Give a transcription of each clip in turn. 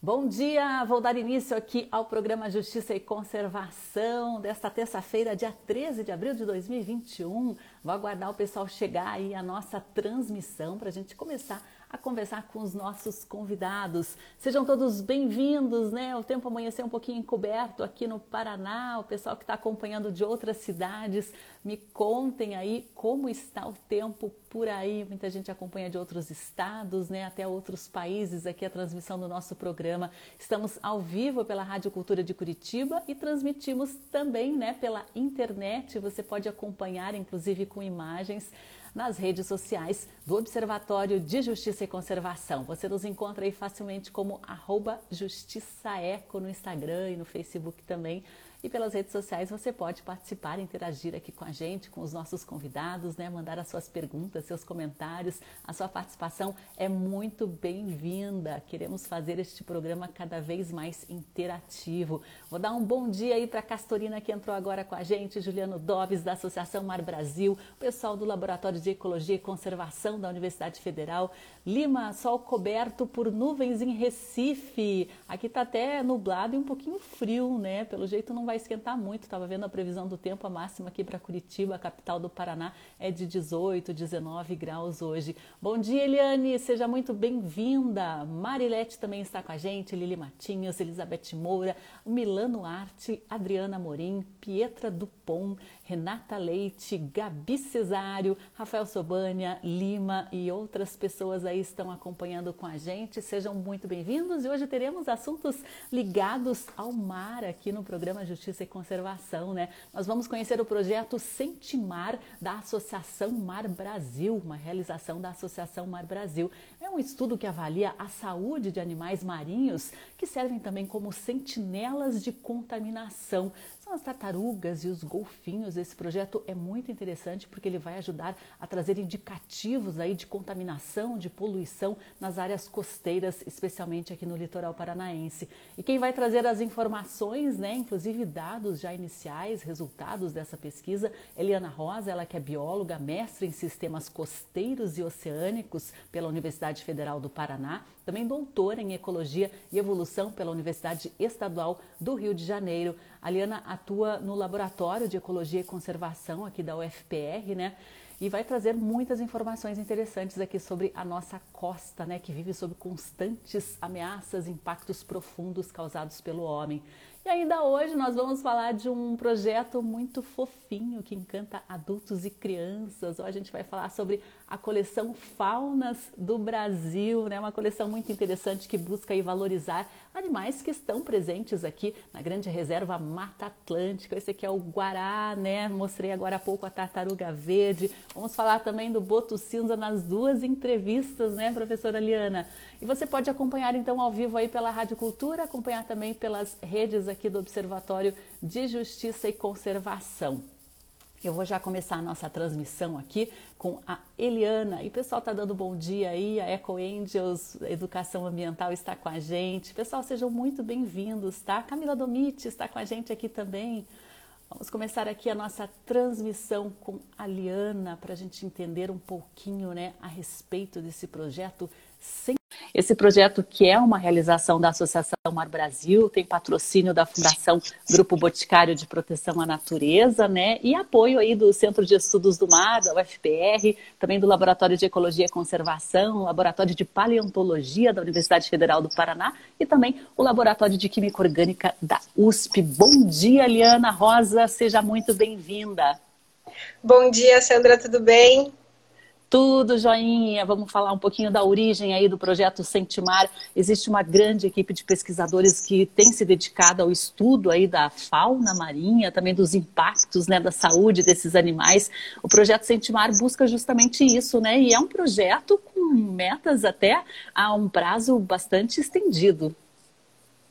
Bom dia, vou dar início aqui ao programa Justiça e Conservação desta terça-feira, dia 13 de abril de 2021. Vou aguardar o pessoal chegar aí a nossa transmissão para a gente começar a conversar com os nossos convidados. Sejam todos bem-vindos, né? O tempo amanheceu um pouquinho encoberto aqui no Paraná. O pessoal que está acompanhando de outras cidades, me contem aí como está o tempo por aí. Muita gente acompanha de outros estados, né? Até outros países aqui a transmissão do nosso programa. Estamos ao vivo pela Rádio Cultura de Curitiba e transmitimos também, né, pela internet. Você pode acompanhar, inclusive com imagens nas redes sociais do Observatório de Justiça e Conservação. Você nos encontra aí facilmente como arroba justiçaeco no Instagram e no Facebook também e pelas redes sociais você pode participar, interagir aqui com a gente, com os nossos convidados, né? Mandar as suas perguntas, seus comentários. A sua participação é muito bem-vinda. Queremos fazer este programa cada vez mais interativo. Vou dar um bom dia aí para a Castorina que entrou agora com a gente, Juliano Doves da Associação Mar Brasil, o pessoal do Laboratório de Ecologia e Conservação da Universidade Federal, Lima, sol coberto por nuvens em Recife. Aqui está até nublado e um pouquinho frio, né? Pelo jeito não vai esquentar muito. Estava vendo a previsão do tempo, a máxima aqui para Curitiba, capital do Paraná, é de 18, 19 graus hoje. Bom dia, Eliane, seja muito bem-vinda. Marilete também está com a gente, Lili Matinhos, Elizabeth Moura, Milano Arte, Adriana Morim, Pietra Dupont, Renata Leite, Gabi Cesário, Rafael Sobânia, Lima e outras pessoas aí estão acompanhando com a gente. Sejam muito bem-vindos e hoje teremos assuntos ligados ao mar aqui no programa Justiça e Conservação, né? Nós vamos conhecer o projeto Sentimar da Associação Mar Brasil, uma realização da Associação Mar Brasil. É um estudo que avalia a saúde de animais marinhos que servem também como sentinelas de contaminação são as tartarugas e os golfinhos. Esse projeto é muito interessante porque ele vai ajudar a trazer indicativos aí de contaminação, de poluição nas áreas costeiras, especialmente aqui no litoral paranaense. E quem vai trazer as informações, né, inclusive dados já iniciais, resultados dessa pesquisa, Eliana Rosa, ela que é bióloga, mestre em sistemas costeiros e oceânicos pela Universidade Federal do Paraná, também doutora em ecologia e evolução pela Universidade Estadual do Rio de Janeiro. A Liana atua no Laboratório de Ecologia e Conservação aqui da UFPR, né? E vai trazer muitas informações interessantes aqui sobre a nossa costa, né, que vive sob constantes ameaças, impactos profundos causados pelo homem. E ainda hoje nós vamos falar de um projeto muito fofinho que encanta adultos e crianças. Hoje a gente vai falar sobre a coleção Faunas do Brasil, né? Uma coleção muito interessante que busca aí valorizar animais que estão presentes aqui na grande reserva Mata Atlântica. Esse aqui é o guará, né? Mostrei agora há pouco a tartaruga verde. Vamos falar também do boto cinza nas duas entrevistas, né, professora Liana? E você pode acompanhar então ao vivo aí pela Rádio Cultura, acompanhar também pelas redes aqui do Observatório de Justiça e Conservação. Eu vou já começar a nossa transmissão aqui com a Eliana. E o pessoal está dando bom dia aí, a Eco Angels Educação Ambiental está com a gente. Pessoal, sejam muito bem-vindos, tá? Camila Domite está com a gente aqui também. Vamos começar aqui a nossa transmissão com a Liana para a gente entender um pouquinho né, a respeito desse projeto sem esse projeto, que é uma realização da Associação Mar Brasil, tem patrocínio da Fundação Grupo Boticário de Proteção à Natureza, né? E apoio aí do Centro de Estudos do Mar, da UFPR, também do Laboratório de Ecologia e Conservação, Laboratório de Paleontologia da Universidade Federal do Paraná e também o Laboratório de Química Orgânica da USP. Bom dia, Liana Rosa, seja muito bem-vinda. Bom dia, Sandra, tudo bem? Tudo joinha. Vamos falar um pouquinho da origem aí do projeto Sentimar. Existe uma grande equipe de pesquisadores que tem se dedicado ao estudo aí da fauna marinha, também dos impactos, né, da saúde desses animais. O projeto Sentimar busca justamente isso, né? E é um projeto com metas até a um prazo bastante estendido.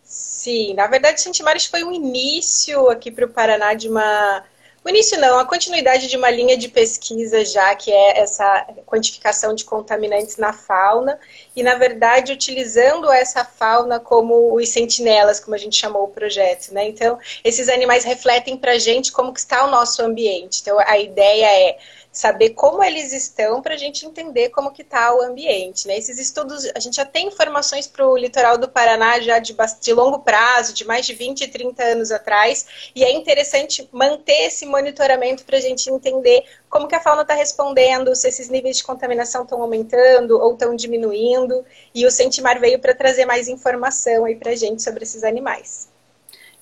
Sim, na verdade, Sentimares foi um início aqui para o Paraná de uma o início não, a continuidade de uma linha de pesquisa já, que é essa quantificação de contaminantes na fauna, e na verdade utilizando essa fauna como os sentinelas, como a gente chamou o projeto, né? Então, esses animais refletem para a gente como que está o nosso ambiente. Então, a ideia é saber como eles estão para a gente entender como que está o ambiente. Né? Esses estudos, a gente já tem informações para o litoral do Paraná já de, de longo prazo, de mais de 20, 30 anos atrás, e é interessante manter esse monitoramento para a gente entender como que a fauna está respondendo, se esses níveis de contaminação estão aumentando ou estão diminuindo, e o Sentimar veio para trazer mais informação aí para a gente sobre esses animais.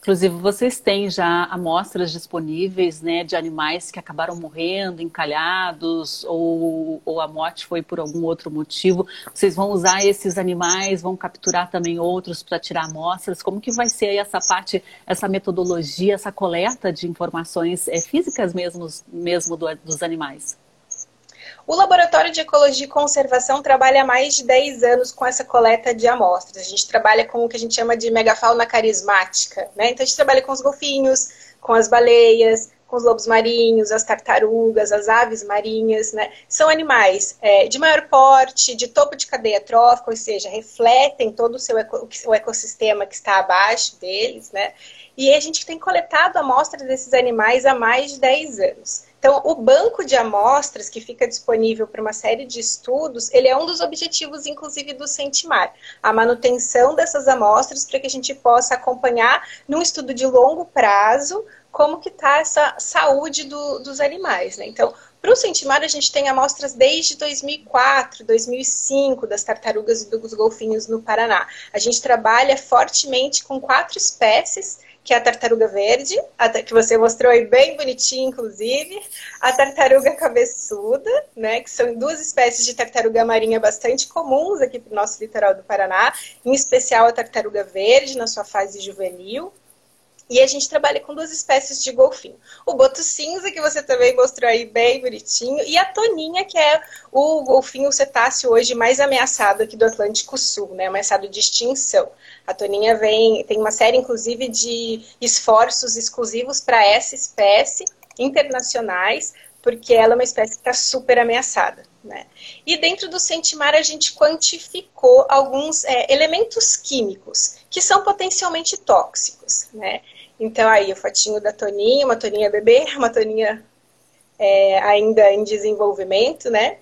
Inclusive, vocês têm já amostras disponíveis né, de animais que acabaram morrendo, encalhados, ou, ou a morte foi por algum outro motivo. Vocês vão usar esses animais, vão capturar também outros para tirar amostras. Como que vai ser essa parte, essa metodologia, essa coleta de informações é, físicas mesmo, mesmo do, dos animais? O Laboratório de Ecologia e Conservação trabalha há mais de 10 anos com essa coleta de amostras. A gente trabalha com o que a gente chama de megafauna carismática. Né? Então, a gente trabalha com os golfinhos, com as baleias, com os lobos marinhos, as tartarugas, as aves marinhas, né? São animais é, de maior porte, de topo de cadeia trófica, ou seja, refletem todo o seu eco, o ecossistema que está abaixo deles, né? E a gente tem coletado amostras desses animais há mais de 10 anos. Então, o banco de amostras que fica disponível para uma série de estudos, ele é um dos objetivos, inclusive, do Sentimar. A manutenção dessas amostras para que a gente possa acompanhar num estudo de longo prazo como que está essa saúde do, dos animais. Né? Então, para o Sentimar, a gente tem amostras desde 2004, 2005, das tartarugas e dos golfinhos no Paraná. A gente trabalha fortemente com quatro espécies que é a tartaruga verde, que você mostrou aí bem bonitinho, inclusive, a tartaruga cabeçuda, né, que são duas espécies de tartaruga marinha bastante comuns aqui para o nosso litoral do Paraná, em especial a tartaruga verde, na sua fase juvenil, e a gente trabalha com duas espécies de golfinho. O boto cinza, que você também mostrou aí bem bonitinho, e a toninha, que é o golfinho cetáceo hoje mais ameaçado aqui do Atlântico Sul, né? Ameaçado de extinção. A toninha vem, tem uma série, inclusive, de esforços exclusivos para essa espécie, internacionais, porque ela é uma espécie que está super ameaçada. Né? E dentro do Sentimar a gente quantificou alguns é, elementos químicos que são potencialmente tóxicos. Né? Então aí o fatinho da toninha, uma toninha bebê, uma toninha é, ainda em desenvolvimento, né?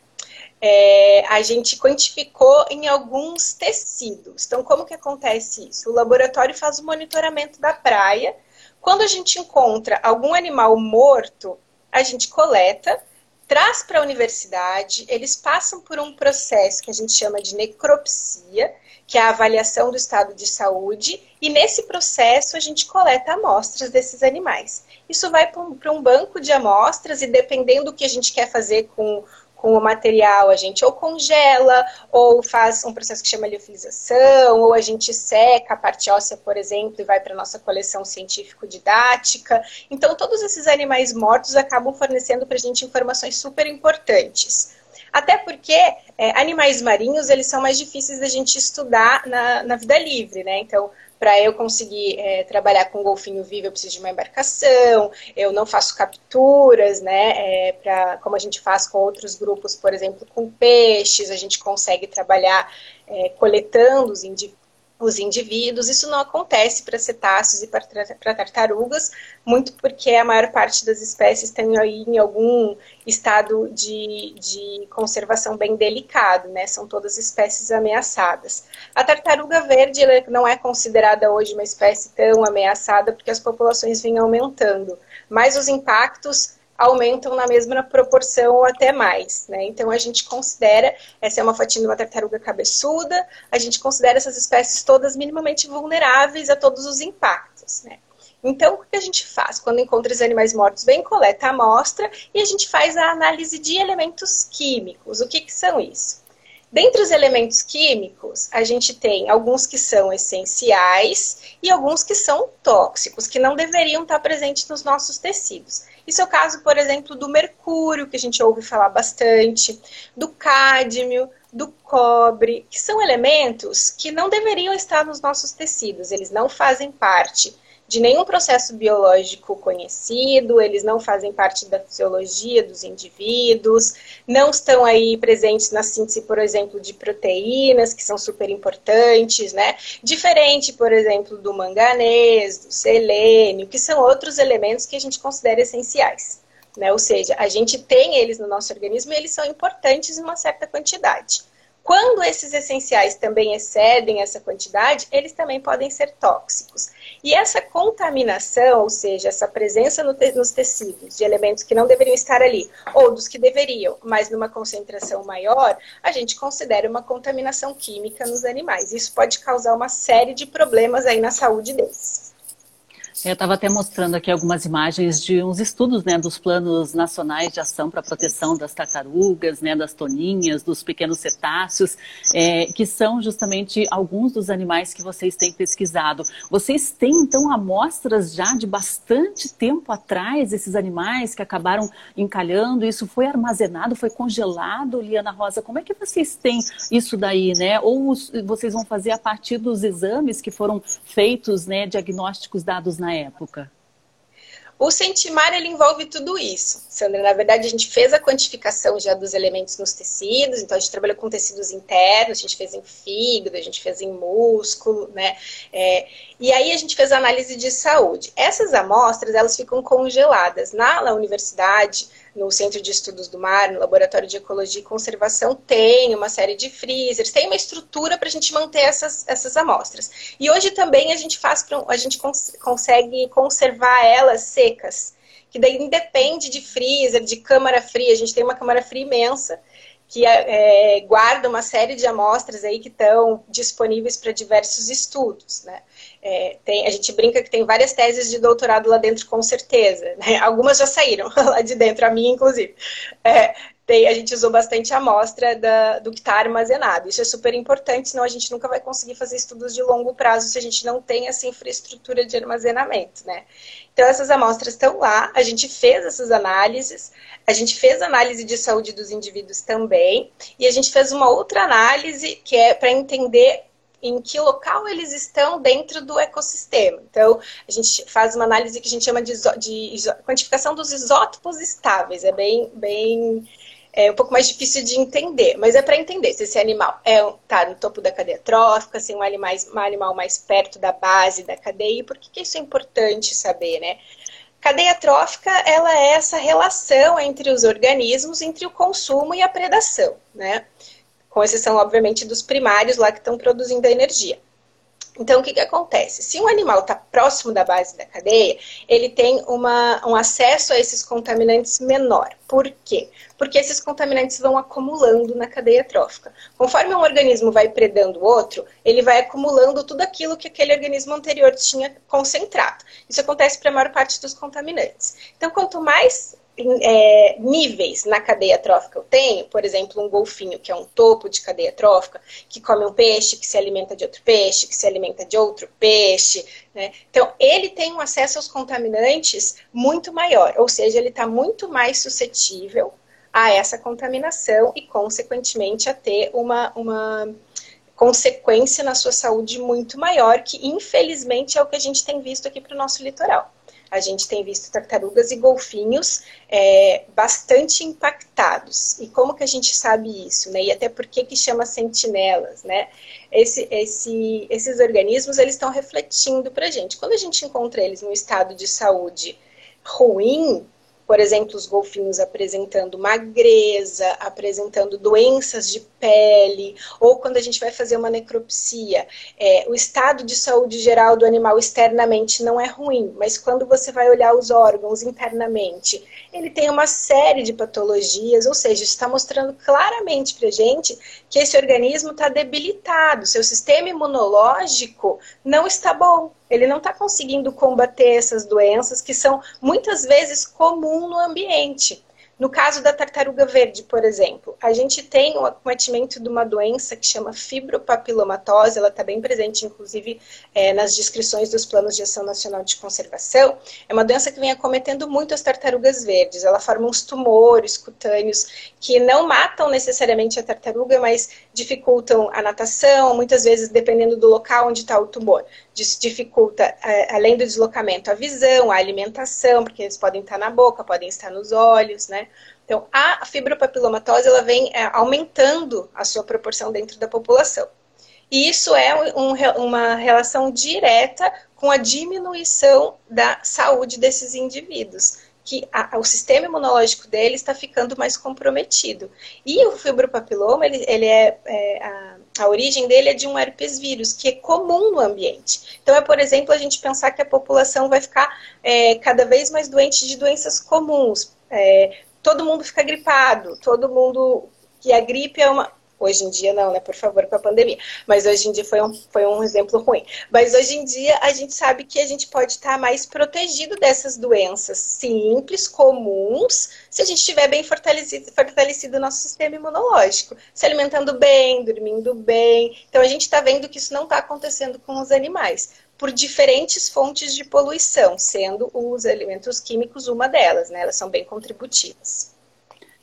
É, a gente quantificou em alguns tecidos. Então, como que acontece isso? O laboratório faz o monitoramento da praia. Quando a gente encontra algum animal morto, a gente coleta traz para a universidade, eles passam por um processo que a gente chama de necropsia, que é a avaliação do estado de saúde, e nesse processo a gente coleta amostras desses animais. Isso vai para um banco de amostras e dependendo do que a gente quer fazer com com o material, a gente ou congela, ou faz um processo que chama liofilização, ou a gente seca a parte óssea, por exemplo, e vai para a nossa coleção científico-didática. Então, todos esses animais mortos acabam fornecendo para a gente informações super importantes. Até porque é, animais marinhos, eles são mais difíceis da gente estudar na, na vida livre, né? Então, para eu conseguir é, trabalhar com golfinho vivo, eu preciso de uma embarcação, eu não faço capturas, né? É, pra, como a gente faz com outros grupos, por exemplo, com peixes, a gente consegue trabalhar é, coletando os indivíduos os indivíduos. Isso não acontece para cetáceos e para tartarugas, muito porque a maior parte das espécies tem aí em algum estado de, de conservação bem delicado, né? São todas espécies ameaçadas. A tartaruga verde não é considerada hoje uma espécie tão ameaçada porque as populações vêm aumentando, mas os impactos aumentam na mesma proporção ou até mais. Né? Então a gente considera, essa é uma fotinha de uma tartaruga cabeçuda, a gente considera essas espécies todas minimamente vulneráveis a todos os impactos. Né? Então, o que a gente faz? Quando encontra os animais mortos, vem, coleta a amostra e a gente faz a análise de elementos químicos. O que, que são isso? Dentre os elementos químicos, a gente tem alguns que são essenciais e alguns que são tóxicos, que não deveriam estar presentes nos nossos tecidos. Isso é o caso, por exemplo, do mercúrio, que a gente ouve falar bastante, do cádmio, do cobre, que são elementos que não deveriam estar nos nossos tecidos, eles não fazem parte de nenhum processo biológico conhecido, eles não fazem parte da fisiologia dos indivíduos, não estão aí presentes na síntese, por exemplo, de proteínas, que são super importantes, né? Diferente, por exemplo, do manganês, do selênio, que são outros elementos que a gente considera essenciais. Né? Ou seja, a gente tem eles no nosso organismo e eles são importantes em uma certa quantidade. Quando esses essenciais também excedem essa quantidade, eles também podem ser tóxicos. E essa contaminação, ou seja, essa presença no te nos tecidos de elementos que não deveriam estar ali, ou dos que deveriam, mas numa concentração maior, a gente considera uma contaminação química nos animais. Isso pode causar uma série de problemas aí na saúde deles. Eu estava até mostrando aqui algumas imagens de uns estudos né, dos planos nacionais de ação para a proteção das tartarugas, né, das toninhas, dos pequenos cetáceos, é, que são justamente alguns dos animais que vocês têm pesquisado. Vocês têm, então, amostras já de bastante tempo atrás, esses animais que acabaram encalhando, isso foi armazenado, foi congelado, Liana Rosa, como é que vocês têm isso daí, né? Ou vocês vão fazer a partir dos exames que foram feitos, né, diagnósticos dados na época? O Sentimar ele envolve tudo isso, Sandra. Na verdade, a gente fez a quantificação já dos elementos nos tecidos, então a gente trabalhou com tecidos internos, a gente fez em fígado, a gente fez em músculo, né? É, e aí a gente fez análise de saúde. Essas amostras, elas ficam congeladas na, na universidade no Centro de Estudos do Mar, no Laboratório de Ecologia e Conservação, tem uma série de freezers, tem uma estrutura para a gente manter essas, essas amostras. E hoje também a gente faz, a gente cons consegue conservar elas secas, que daí independe de freezer, de câmara fria, a gente tem uma câmara fria imensa, que é, guarda uma série de amostras aí que estão disponíveis para diversos estudos, né? É, tem, a gente brinca que tem várias teses de doutorado lá dentro, com certeza. Né? Algumas já saíram lá de dentro, a minha, inclusive. É, tem, a gente usou bastante amostra da, do que está armazenado. Isso é super importante, senão a gente nunca vai conseguir fazer estudos de longo prazo se a gente não tem essa infraestrutura de armazenamento, né? Então, essas amostras estão lá, a gente fez essas análises, a gente fez análise de saúde dos indivíduos também, e a gente fez uma outra análise que é para entender em que local eles estão dentro do ecossistema. Então, a gente faz uma análise que a gente chama de, de quantificação dos isótopos estáveis. É bem, bem é um pouco mais difícil de entender, mas é para entender se esse animal está é, tá no topo da cadeia trófica, se é um animal, um animal mais perto da base da cadeia, e por que, que isso é importante saber, né? Cadeia trófica, ela é essa relação entre os organismos, entre o consumo e a predação, né? Com exceção, obviamente, dos primários lá que estão produzindo a energia. Então, o que, que acontece? Se um animal está próximo da base da cadeia, ele tem uma, um acesso a esses contaminantes menor. Por quê? Porque esses contaminantes vão acumulando na cadeia trófica. Conforme um organismo vai predando o outro, ele vai acumulando tudo aquilo que aquele organismo anterior tinha concentrado. Isso acontece para a maior parte dos contaminantes. Então, quanto mais é, níveis na cadeia trófica eu tenho, por exemplo, um golfinho, que é um topo de cadeia trófica, que come um peixe, que se alimenta de outro peixe, que se alimenta de outro peixe. Né? Então, ele tem um acesso aos contaminantes muito maior, ou seja, ele está muito mais suscetível a essa contaminação e, consequentemente, a ter uma, uma consequência na sua saúde muito maior, que infelizmente é o que a gente tem visto aqui para o nosso litoral a gente tem visto tartarugas e golfinhos é, bastante impactados. E como que a gente sabe isso, né? E até por que que chama sentinelas, né? Esse, esse, esses organismos, eles estão refletindo para a gente. Quando a gente encontra eles num estado de saúde ruim, por exemplo, os golfinhos apresentando magreza, apresentando doenças de pele, ou quando a gente vai fazer uma necropsia, é, o estado de saúde geral do animal externamente não é ruim, mas quando você vai olhar os órgãos internamente, ele tem uma série de patologias, ou seja, está mostrando claramente para gente que esse organismo está debilitado, seu sistema imunológico não está bom ele não está conseguindo combater essas doenças que são muitas vezes comum no ambiente. No caso da tartaruga verde, por exemplo, a gente tem o acometimento de uma doença que chama fibropapilomatose, ela está bem presente, inclusive, é, nas descrições dos planos de ação nacional de conservação. É uma doença que vem acometendo muito as tartarugas verdes. Ela forma uns tumores cutâneos que não matam necessariamente a tartaruga, mas dificultam a natação, muitas vezes, dependendo do local onde está o tumor, dificulta, é, além do deslocamento, a visão, a alimentação, porque eles podem estar na boca, podem estar nos olhos, né? Então, a fibropapilomatose, ela vem é, aumentando a sua proporção dentro da população. E isso é um, uma relação direta com a diminuição da saúde desses indivíduos que a, o sistema imunológico dele está ficando mais comprometido. E o fibropapiloma, ele, ele é, é a, a origem dele é de um herpes vírus, que é comum no ambiente. Então, é, por exemplo, a gente pensar que a população vai ficar é, cada vez mais doente de doenças comuns. É, todo mundo fica gripado, todo mundo. que a gripe é uma. Hoje em dia não, né? Por favor, com a pandemia. Mas hoje em dia foi um, foi um exemplo ruim. Mas hoje em dia a gente sabe que a gente pode estar mais protegido dessas doenças simples, comuns, se a gente estiver bem fortalecido, fortalecido o nosso sistema imunológico. Se alimentando bem, dormindo bem. Então a gente está vendo que isso não está acontecendo com os animais por diferentes fontes de poluição, sendo os elementos químicos uma delas, né? Elas são bem contributivas.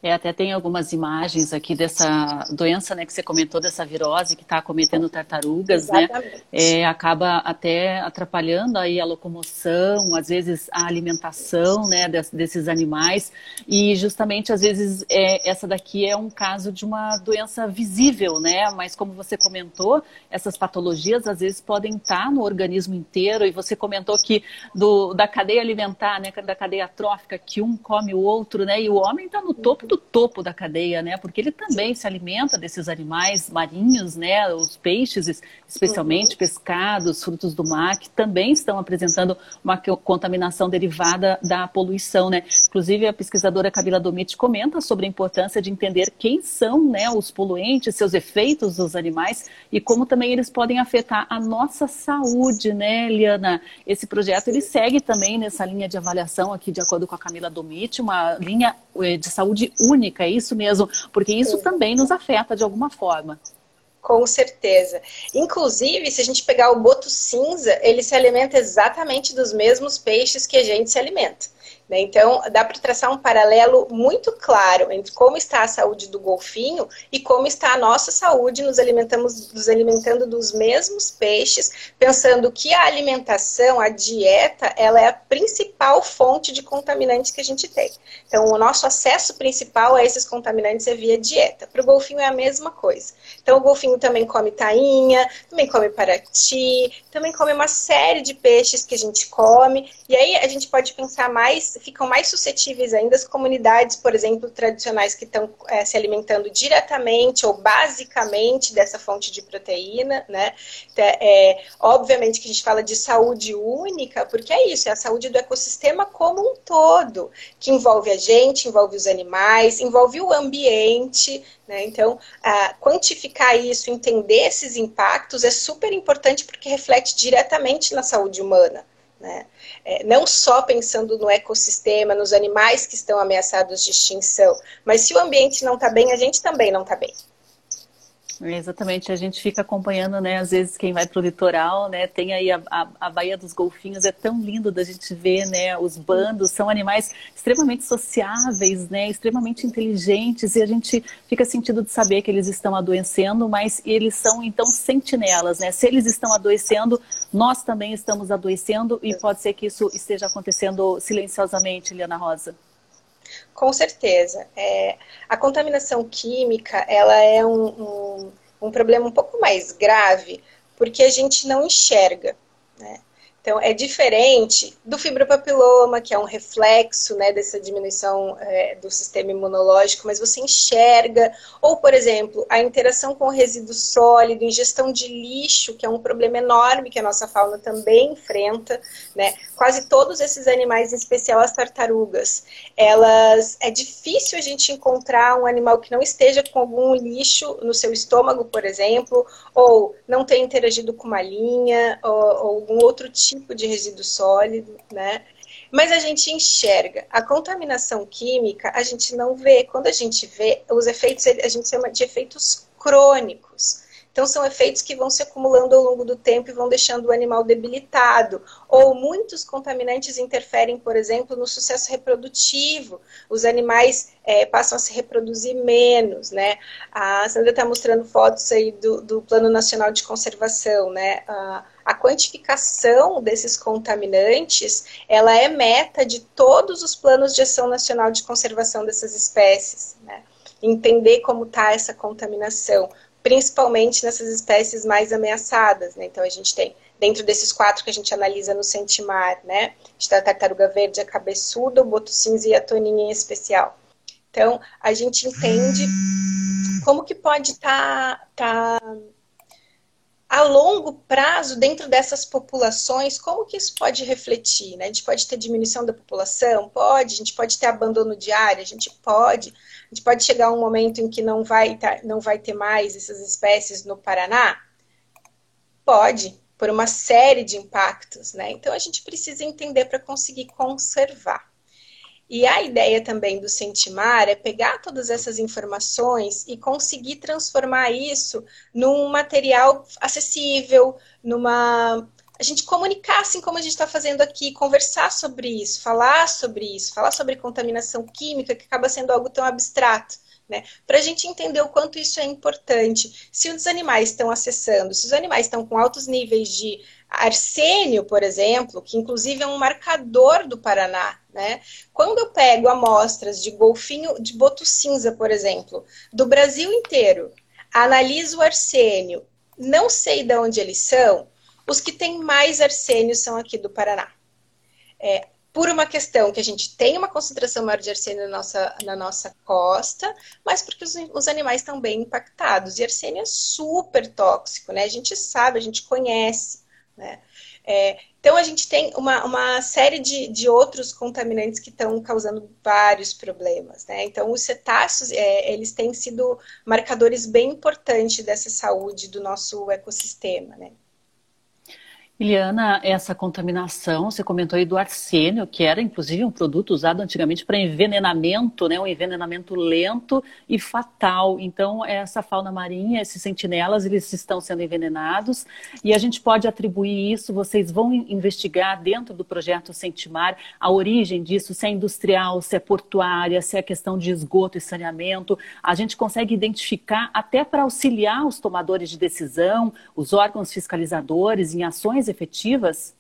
É, até tem algumas imagens aqui dessa doença, né, que você comentou, dessa virose que está acometendo tartarugas, né? Exatamente. né? É, acaba até atrapalhando aí a locomoção, às vezes a alimentação, né, desses animais. E justamente, às vezes, é, essa daqui é um caso de uma doença visível, né? Mas como você comentou, essas patologias às vezes podem estar no organismo inteiro. E você comentou que do, da cadeia alimentar, né, da cadeia trófica, que um come o outro, né? E o homem está no topo do topo da cadeia, né? Porque ele também se alimenta desses animais marinhos, né? Os peixes, especialmente uhum. pescados, frutos do mar, que também estão apresentando uma contaminação derivada da poluição, né? Inclusive a pesquisadora Camila Domit comenta sobre a importância de entender quem são, né, os poluentes, seus efeitos nos animais e como também eles podem afetar a nossa saúde, né, Liana? Esse projeto ele segue também nessa linha de avaliação aqui, de acordo com a Camila Domit, uma linha eh, de saúde única, é isso mesmo, porque isso Sim. também nos afeta de alguma forma. Com certeza. Inclusive, se a gente pegar o boto cinza, ele se alimenta exatamente dos mesmos peixes que a gente se alimenta. Né? Então, dá para traçar um paralelo muito claro entre como está a saúde do golfinho e como está a nossa saúde, nos, alimentamos, nos alimentando dos mesmos peixes, pensando que a alimentação, a dieta, ela é a principal fonte de contaminantes que a gente tem. Então, o nosso acesso principal a esses contaminantes é via dieta. Para o golfinho é a mesma coisa. Então, o golfinho também come tainha, também come parati, também come uma série de peixes que a gente come. E aí a gente pode pensar mais ficam mais suscetíveis ainda as comunidades, por exemplo, tradicionais que estão é, se alimentando diretamente ou basicamente dessa fonte de proteína, né? Então, é, obviamente que a gente fala de saúde única, porque é isso, é a saúde do ecossistema como um todo, que envolve a gente, envolve os animais, envolve o ambiente, né? Então, quantificar isso, entender esses impactos é super importante porque reflete diretamente na saúde humana. Né? É, não só pensando no ecossistema, nos animais que estão ameaçados de extinção, mas se o ambiente não está bem, a gente também não está bem. Exatamente, a gente fica acompanhando, né? Às vezes quem vai para o litoral, né? Tem aí a, a, a, Baía dos Golfinhos, é tão lindo da gente ver, né? Os bandos são animais extremamente sociáveis, né? Extremamente inteligentes e a gente fica sentindo de saber que eles estão adoecendo, mas eles são então sentinelas, né? Se eles estão adoecendo, nós também estamos adoecendo e pode ser que isso esteja acontecendo silenciosamente, Liana Rosa. Com certeza. É, a contaminação química, ela é um, um, um, problema um pouco mais grave, porque a gente não enxerga, né? Então, é diferente do fibropapiloma, que é um reflexo né, dessa diminuição é, do sistema imunológico, mas você enxerga. Ou, por exemplo, a interação com resíduo sólido, ingestão de lixo, que é um problema enorme que a nossa fauna também enfrenta. Né? Quase todos esses animais, em especial as tartarugas, elas é difícil a gente encontrar um animal que não esteja com algum lixo no seu estômago, por exemplo, ou não tenha interagido com uma linha, ou, ou algum outro tipo tipo de resíduo sólido, né? Mas a gente enxerga. A contaminação química a gente não vê. Quando a gente vê, os efeitos a gente chama de efeitos crônicos. Então, são efeitos que vão se acumulando ao longo do tempo e vão deixando o animal debilitado. Ou muitos contaminantes interferem, por exemplo, no sucesso reprodutivo. Os animais é, passam a se reproduzir menos, né? A Sandra está mostrando fotos aí do, do, Plano Nacional de Conservação, né? A quantificação desses contaminantes, ela é meta de todos os planos de ação nacional de conservação dessas espécies, né? Entender como está essa contaminação principalmente nessas espécies mais ameaçadas. Né? Então, a gente tem, dentro desses quatro que a gente analisa no Sentimar, né? a a tartaruga verde, a cabeçuda, o boto cinza e a toninha em especial. Então, a gente entende como que pode estar tá, tá a longo prazo, dentro dessas populações, como que isso pode refletir? Né? A gente pode ter diminuição da população? Pode. A gente pode ter abandono de área? A gente pode. A gente pode chegar a um momento em que não vai, tá, não vai ter mais essas espécies no Paraná? Pode, por uma série de impactos. Né? Então, a gente precisa entender para conseguir conservar. E a ideia também do Sentimar é pegar todas essas informações e conseguir transformar isso num material acessível, numa. A gente comunicar assim como a gente está fazendo aqui, conversar sobre isso, falar sobre isso, falar sobre contaminação química, que acaba sendo algo tão abstrato. Né? Para a gente entender o quanto isso é importante. Se os animais estão acessando, se os animais estão com altos níveis de arsênio, por exemplo, que inclusive é um marcador do Paraná, né? Quando eu pego amostras de golfinho de boto cinza, por exemplo, do Brasil inteiro, analiso o arsênio, não sei de onde eles são, os que têm mais arsênio são aqui do Paraná. É, por uma questão que a gente tem uma concentração maior de arsênio na nossa, na nossa costa, mas porque os, os animais estão bem impactados. E arsênio é super tóxico, né? A gente sabe, a gente conhece. Né? É, então, a gente tem uma, uma série de, de outros contaminantes que estão causando vários problemas. Né? Então, os cetáceos, é, eles têm sido marcadores bem importantes dessa saúde do nosso ecossistema. Né? Eliana, essa contaminação, você comentou aí do arsênio, que era inclusive um produto usado antigamente para envenenamento, né? um envenenamento lento e fatal. Então, essa fauna marinha, esses sentinelas, eles estão sendo envenenados e a gente pode atribuir isso, vocês vão investigar dentro do projeto Sentimar a origem disso, se é industrial, se é portuária, se é questão de esgoto e saneamento. A gente consegue identificar até para auxiliar os tomadores de decisão, os órgãos fiscalizadores em ações efetivas?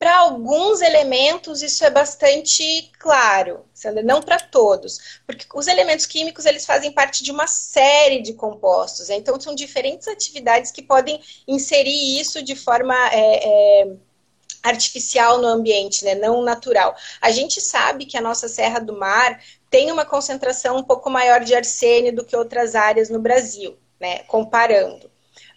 Para alguns elementos isso é bastante claro, não para todos, porque os elementos químicos eles fazem parte de uma série de compostos, então são diferentes atividades que podem inserir isso de forma é, é, artificial no ambiente, né? não natural. A gente sabe que a nossa Serra do Mar tem uma concentração um pouco maior de arsênio do que outras áreas no Brasil, né? comparando.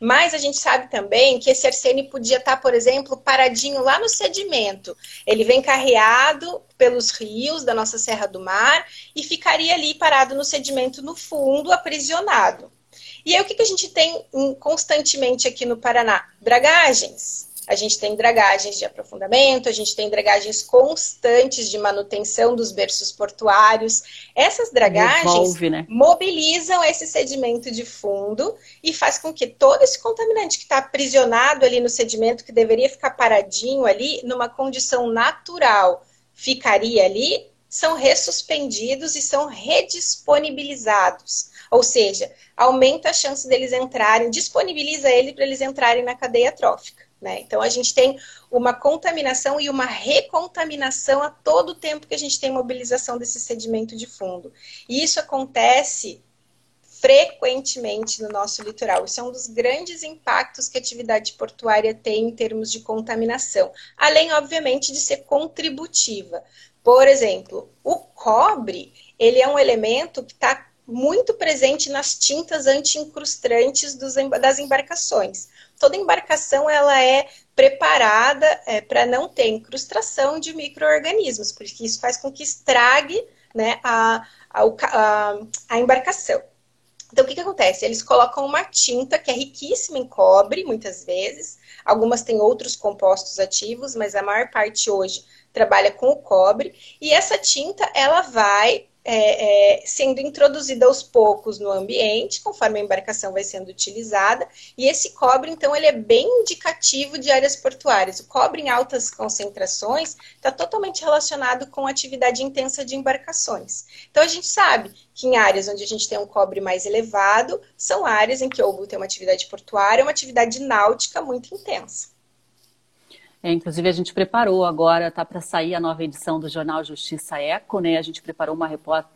Mas a gente sabe também que esse arsênio podia estar, por exemplo, paradinho lá no sedimento. Ele vem carreado pelos rios da nossa Serra do Mar e ficaria ali parado no sedimento no fundo, aprisionado. E aí o que, que a gente tem constantemente aqui no Paraná? Dragagens. A gente tem dragagens de aprofundamento, a gente tem dragagens constantes de manutenção dos berços portuários. Essas dragagens né? mobilizam esse sedimento de fundo e faz com que todo esse contaminante que está aprisionado ali no sedimento, que deveria ficar paradinho ali, numa condição natural, ficaria ali, são ressuspendidos e são redisponibilizados. Ou seja, aumenta a chance deles entrarem, disponibiliza ele para eles entrarem na cadeia trófica. Né? Então, a gente tem uma contaminação e uma recontaminação a todo tempo que a gente tem mobilização desse sedimento de fundo. E isso acontece frequentemente no nosso litoral. Isso é um dos grandes impactos que a atividade portuária tem em termos de contaminação, além, obviamente, de ser contributiva. Por exemplo, o cobre, ele é um elemento que está muito presente nas tintas anti-incrustantes das embarcações toda embarcação ela é preparada é, para não ter incrustação de micro-organismos, porque isso faz com que estrague né, a, a, a, embarcação. Então, o que, que acontece? Eles colocam uma tinta que é riquíssima em cobre, muitas vezes. Algumas têm outros compostos ativos, mas a maior parte hoje trabalha com o cobre. E essa tinta, ela vai é, é, sendo introduzida aos poucos no ambiente, conforme a embarcação vai sendo utilizada. E esse cobre, então, ele é bem indicativo de áreas portuárias. O cobre em altas concentrações está totalmente relacionado com atividade intensa de embarcações. Então, a gente sabe que em áreas onde a gente tem um cobre mais elevado, são áreas em que houve ter uma atividade portuária, uma atividade náutica muito intensa. É, inclusive, a gente preparou agora, tá para sair a nova edição do jornal Justiça Eco, né? A gente preparou uma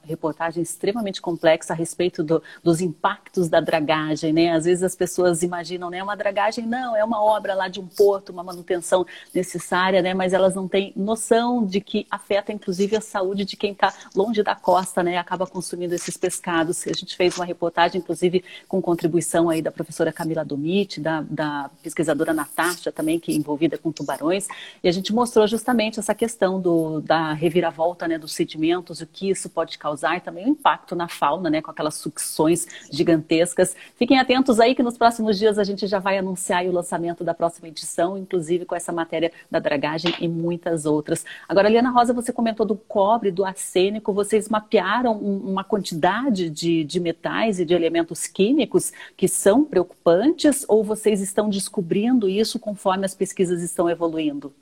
reportagem extremamente complexa a respeito do, dos impactos da dragagem, né? Às vezes as pessoas imaginam, né? Uma dragagem, não, é uma obra lá de um porto, uma manutenção necessária, né? Mas elas não têm noção de que afeta, inclusive, a saúde de quem está longe da costa, né? Acaba consumindo esses pescados. A gente fez uma reportagem, inclusive, com contribuição aí da professora Camila Domit, da, da pesquisadora Natasha também, que é envolvida com tubarão tubarões, e a gente mostrou justamente essa questão do, da reviravolta né, dos sedimentos, o que isso pode causar e também o impacto na fauna, né, com aquelas sucções gigantescas. Fiquem atentos aí que nos próximos dias a gente já vai anunciar o lançamento da próxima edição, inclusive com essa matéria da dragagem e muitas outras. Agora, Liana Rosa, você comentou do cobre, do arsênico, vocês mapearam uma quantidade de, de metais e de elementos químicos que são preocupantes ou vocês estão descobrindo isso conforme as pesquisas estão evoluindo? Evoluindo?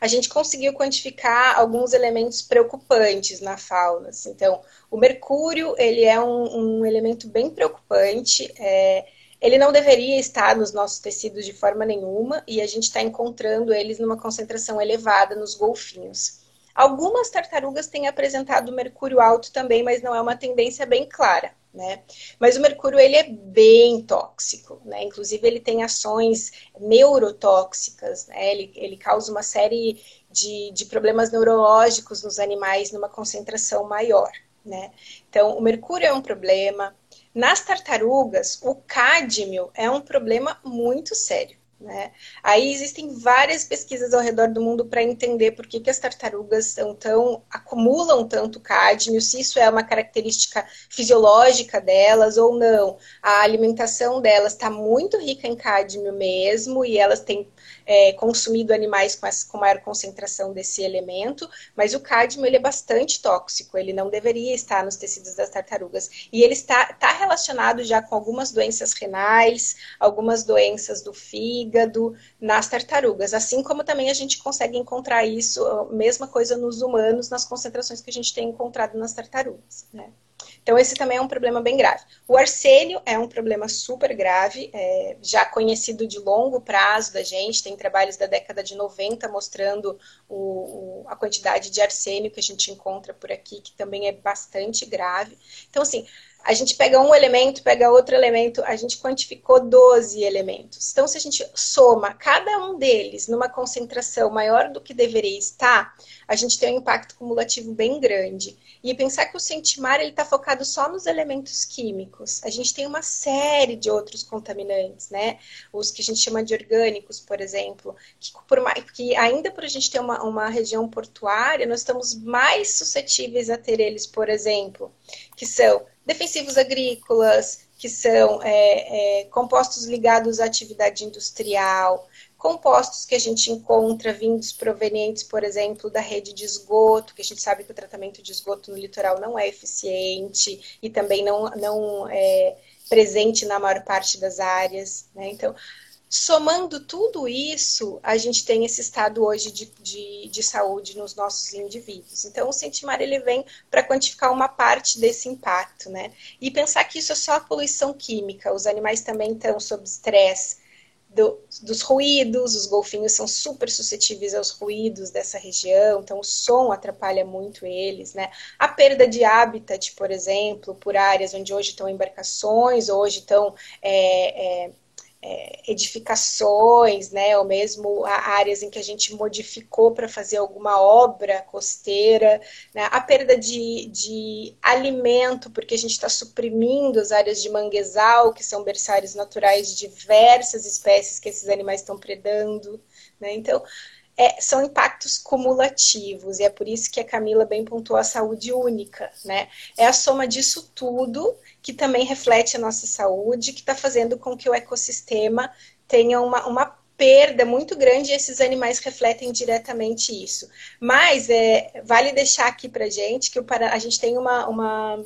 A gente conseguiu quantificar alguns elementos preocupantes na fauna. Assim. Então, o mercúrio ele é um, um elemento bem preocupante. É, ele não deveria estar nos nossos tecidos de forma nenhuma e a gente está encontrando eles numa concentração elevada nos golfinhos. Algumas tartarugas têm apresentado mercúrio alto também, mas não é uma tendência bem clara né? Mas o mercúrio ele é bem tóxico, né? Inclusive ele tem ações neurotóxicas, né? Ele, ele causa uma série de, de problemas neurológicos nos animais numa concentração maior, né? Então o mercúrio é um problema. Nas tartarugas, o cádmio é um problema muito sério. Né? Aí existem várias pesquisas ao redor do mundo para entender por que, que as tartarugas são tão, acumulam tanto cádmio, se isso é uma característica fisiológica delas ou não. A alimentação delas está muito rica em cádmio mesmo, e elas têm é, consumido animais com, com maior concentração desse elemento, mas o cádmio ele é bastante tóxico, ele não deveria estar nos tecidos das tartarugas. E ele está, está relacionado já com algumas doenças renais, algumas doenças do fígado nas tartarugas, assim como também a gente consegue encontrar isso, mesma coisa nos humanos, nas concentrações que a gente tem encontrado nas tartarugas. Né? Então, esse também é um problema bem grave. O arsênio é um problema super grave, é, já conhecido de longo prazo da gente, tem trabalhos da década de 90 mostrando o, o, a quantidade de arsênio que a gente encontra por aqui, que também é bastante grave. Então, assim, a gente pega um elemento, pega outro elemento, a gente quantificou 12 elementos. Então, se a gente soma cada um deles numa concentração maior do que deveria estar, a gente tem um impacto cumulativo bem grande. E pensar que o Sentimar ele está focado só nos elementos químicos. A gente tem uma série de outros contaminantes, né? Os que a gente chama de orgânicos, por exemplo, que, por mais, que ainda por a gente ter uma, uma região portuária, nós estamos mais suscetíveis a ter eles, por exemplo, que são defensivos agrícolas, que são é, é, compostos ligados à atividade industrial, compostos que a gente encontra vindos provenientes, por exemplo, da rede de esgoto, que a gente sabe que o tratamento de esgoto no litoral não é eficiente e também não, não é presente na maior parte das áreas. Né? Então, Somando tudo isso, a gente tem esse estado hoje de, de, de saúde nos nossos indivíduos. Então, o Sentimar ele vem para quantificar uma parte desse impacto, né? E pensar que isso é só a poluição química. Os animais também estão sob estresse do, dos ruídos, os golfinhos são super suscetíveis aos ruídos dessa região, então o som atrapalha muito eles, né? A perda de hábitat, por exemplo, por áreas onde hoje estão embarcações, hoje estão é, é, é, edificações, né, ou mesmo áreas em que a gente modificou para fazer alguma obra costeira, né, a perda de, de alimento, porque a gente está suprimindo as áreas de manguezal, que são berçários naturais de diversas espécies que esses animais estão predando, né, então é, são impactos cumulativos, e é por isso que a Camila bem pontuou a saúde única, né? É a soma disso tudo que também reflete a nossa saúde, que está fazendo com que o ecossistema tenha uma, uma perda muito grande e esses animais refletem diretamente isso. Mas é, vale deixar aqui para gente que o, a gente tem uma, uma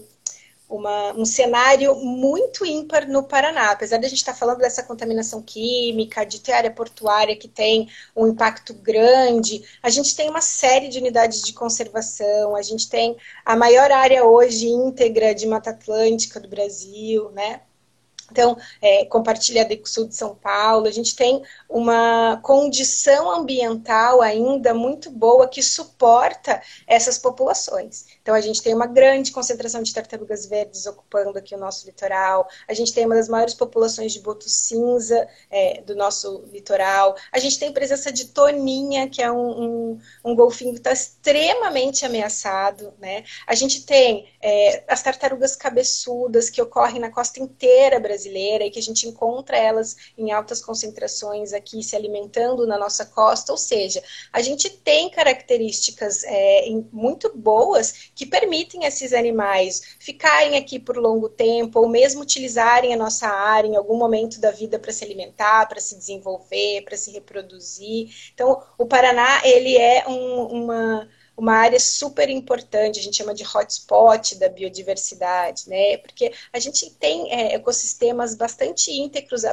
uma, um cenário muito ímpar no Paraná. Apesar de a gente estar tá falando dessa contaminação química, de ter área portuária que tem um impacto grande, a gente tem uma série de unidades de conservação, a gente tem a maior área hoje íntegra de Mata Atlântica do Brasil, né? Então, é, compartilhada com o sul de São Paulo, a gente tem uma condição ambiental ainda muito boa que suporta essas populações. Então, a gente tem uma grande concentração de tartarugas verdes ocupando aqui o nosso litoral, a gente tem uma das maiores populações de boto cinza é, do nosso litoral, a gente tem presença de toninha, que é um, um, um golfinho que está extremamente ameaçado, né? A gente tem é, as tartarugas cabeçudas que ocorrem na costa inteira brasileira, brasileira e que a gente encontra elas em altas concentrações aqui se alimentando na nossa costa, ou seja, a gente tem características é, muito boas que permitem esses animais ficarem aqui por longo tempo ou mesmo utilizarem a nossa área em algum momento da vida para se alimentar, para se desenvolver, para se reproduzir. Então, o Paraná ele é um, uma uma área super importante, a gente chama de hotspot da biodiversidade, né? Porque a gente tem é, ecossistemas bastante íntegros,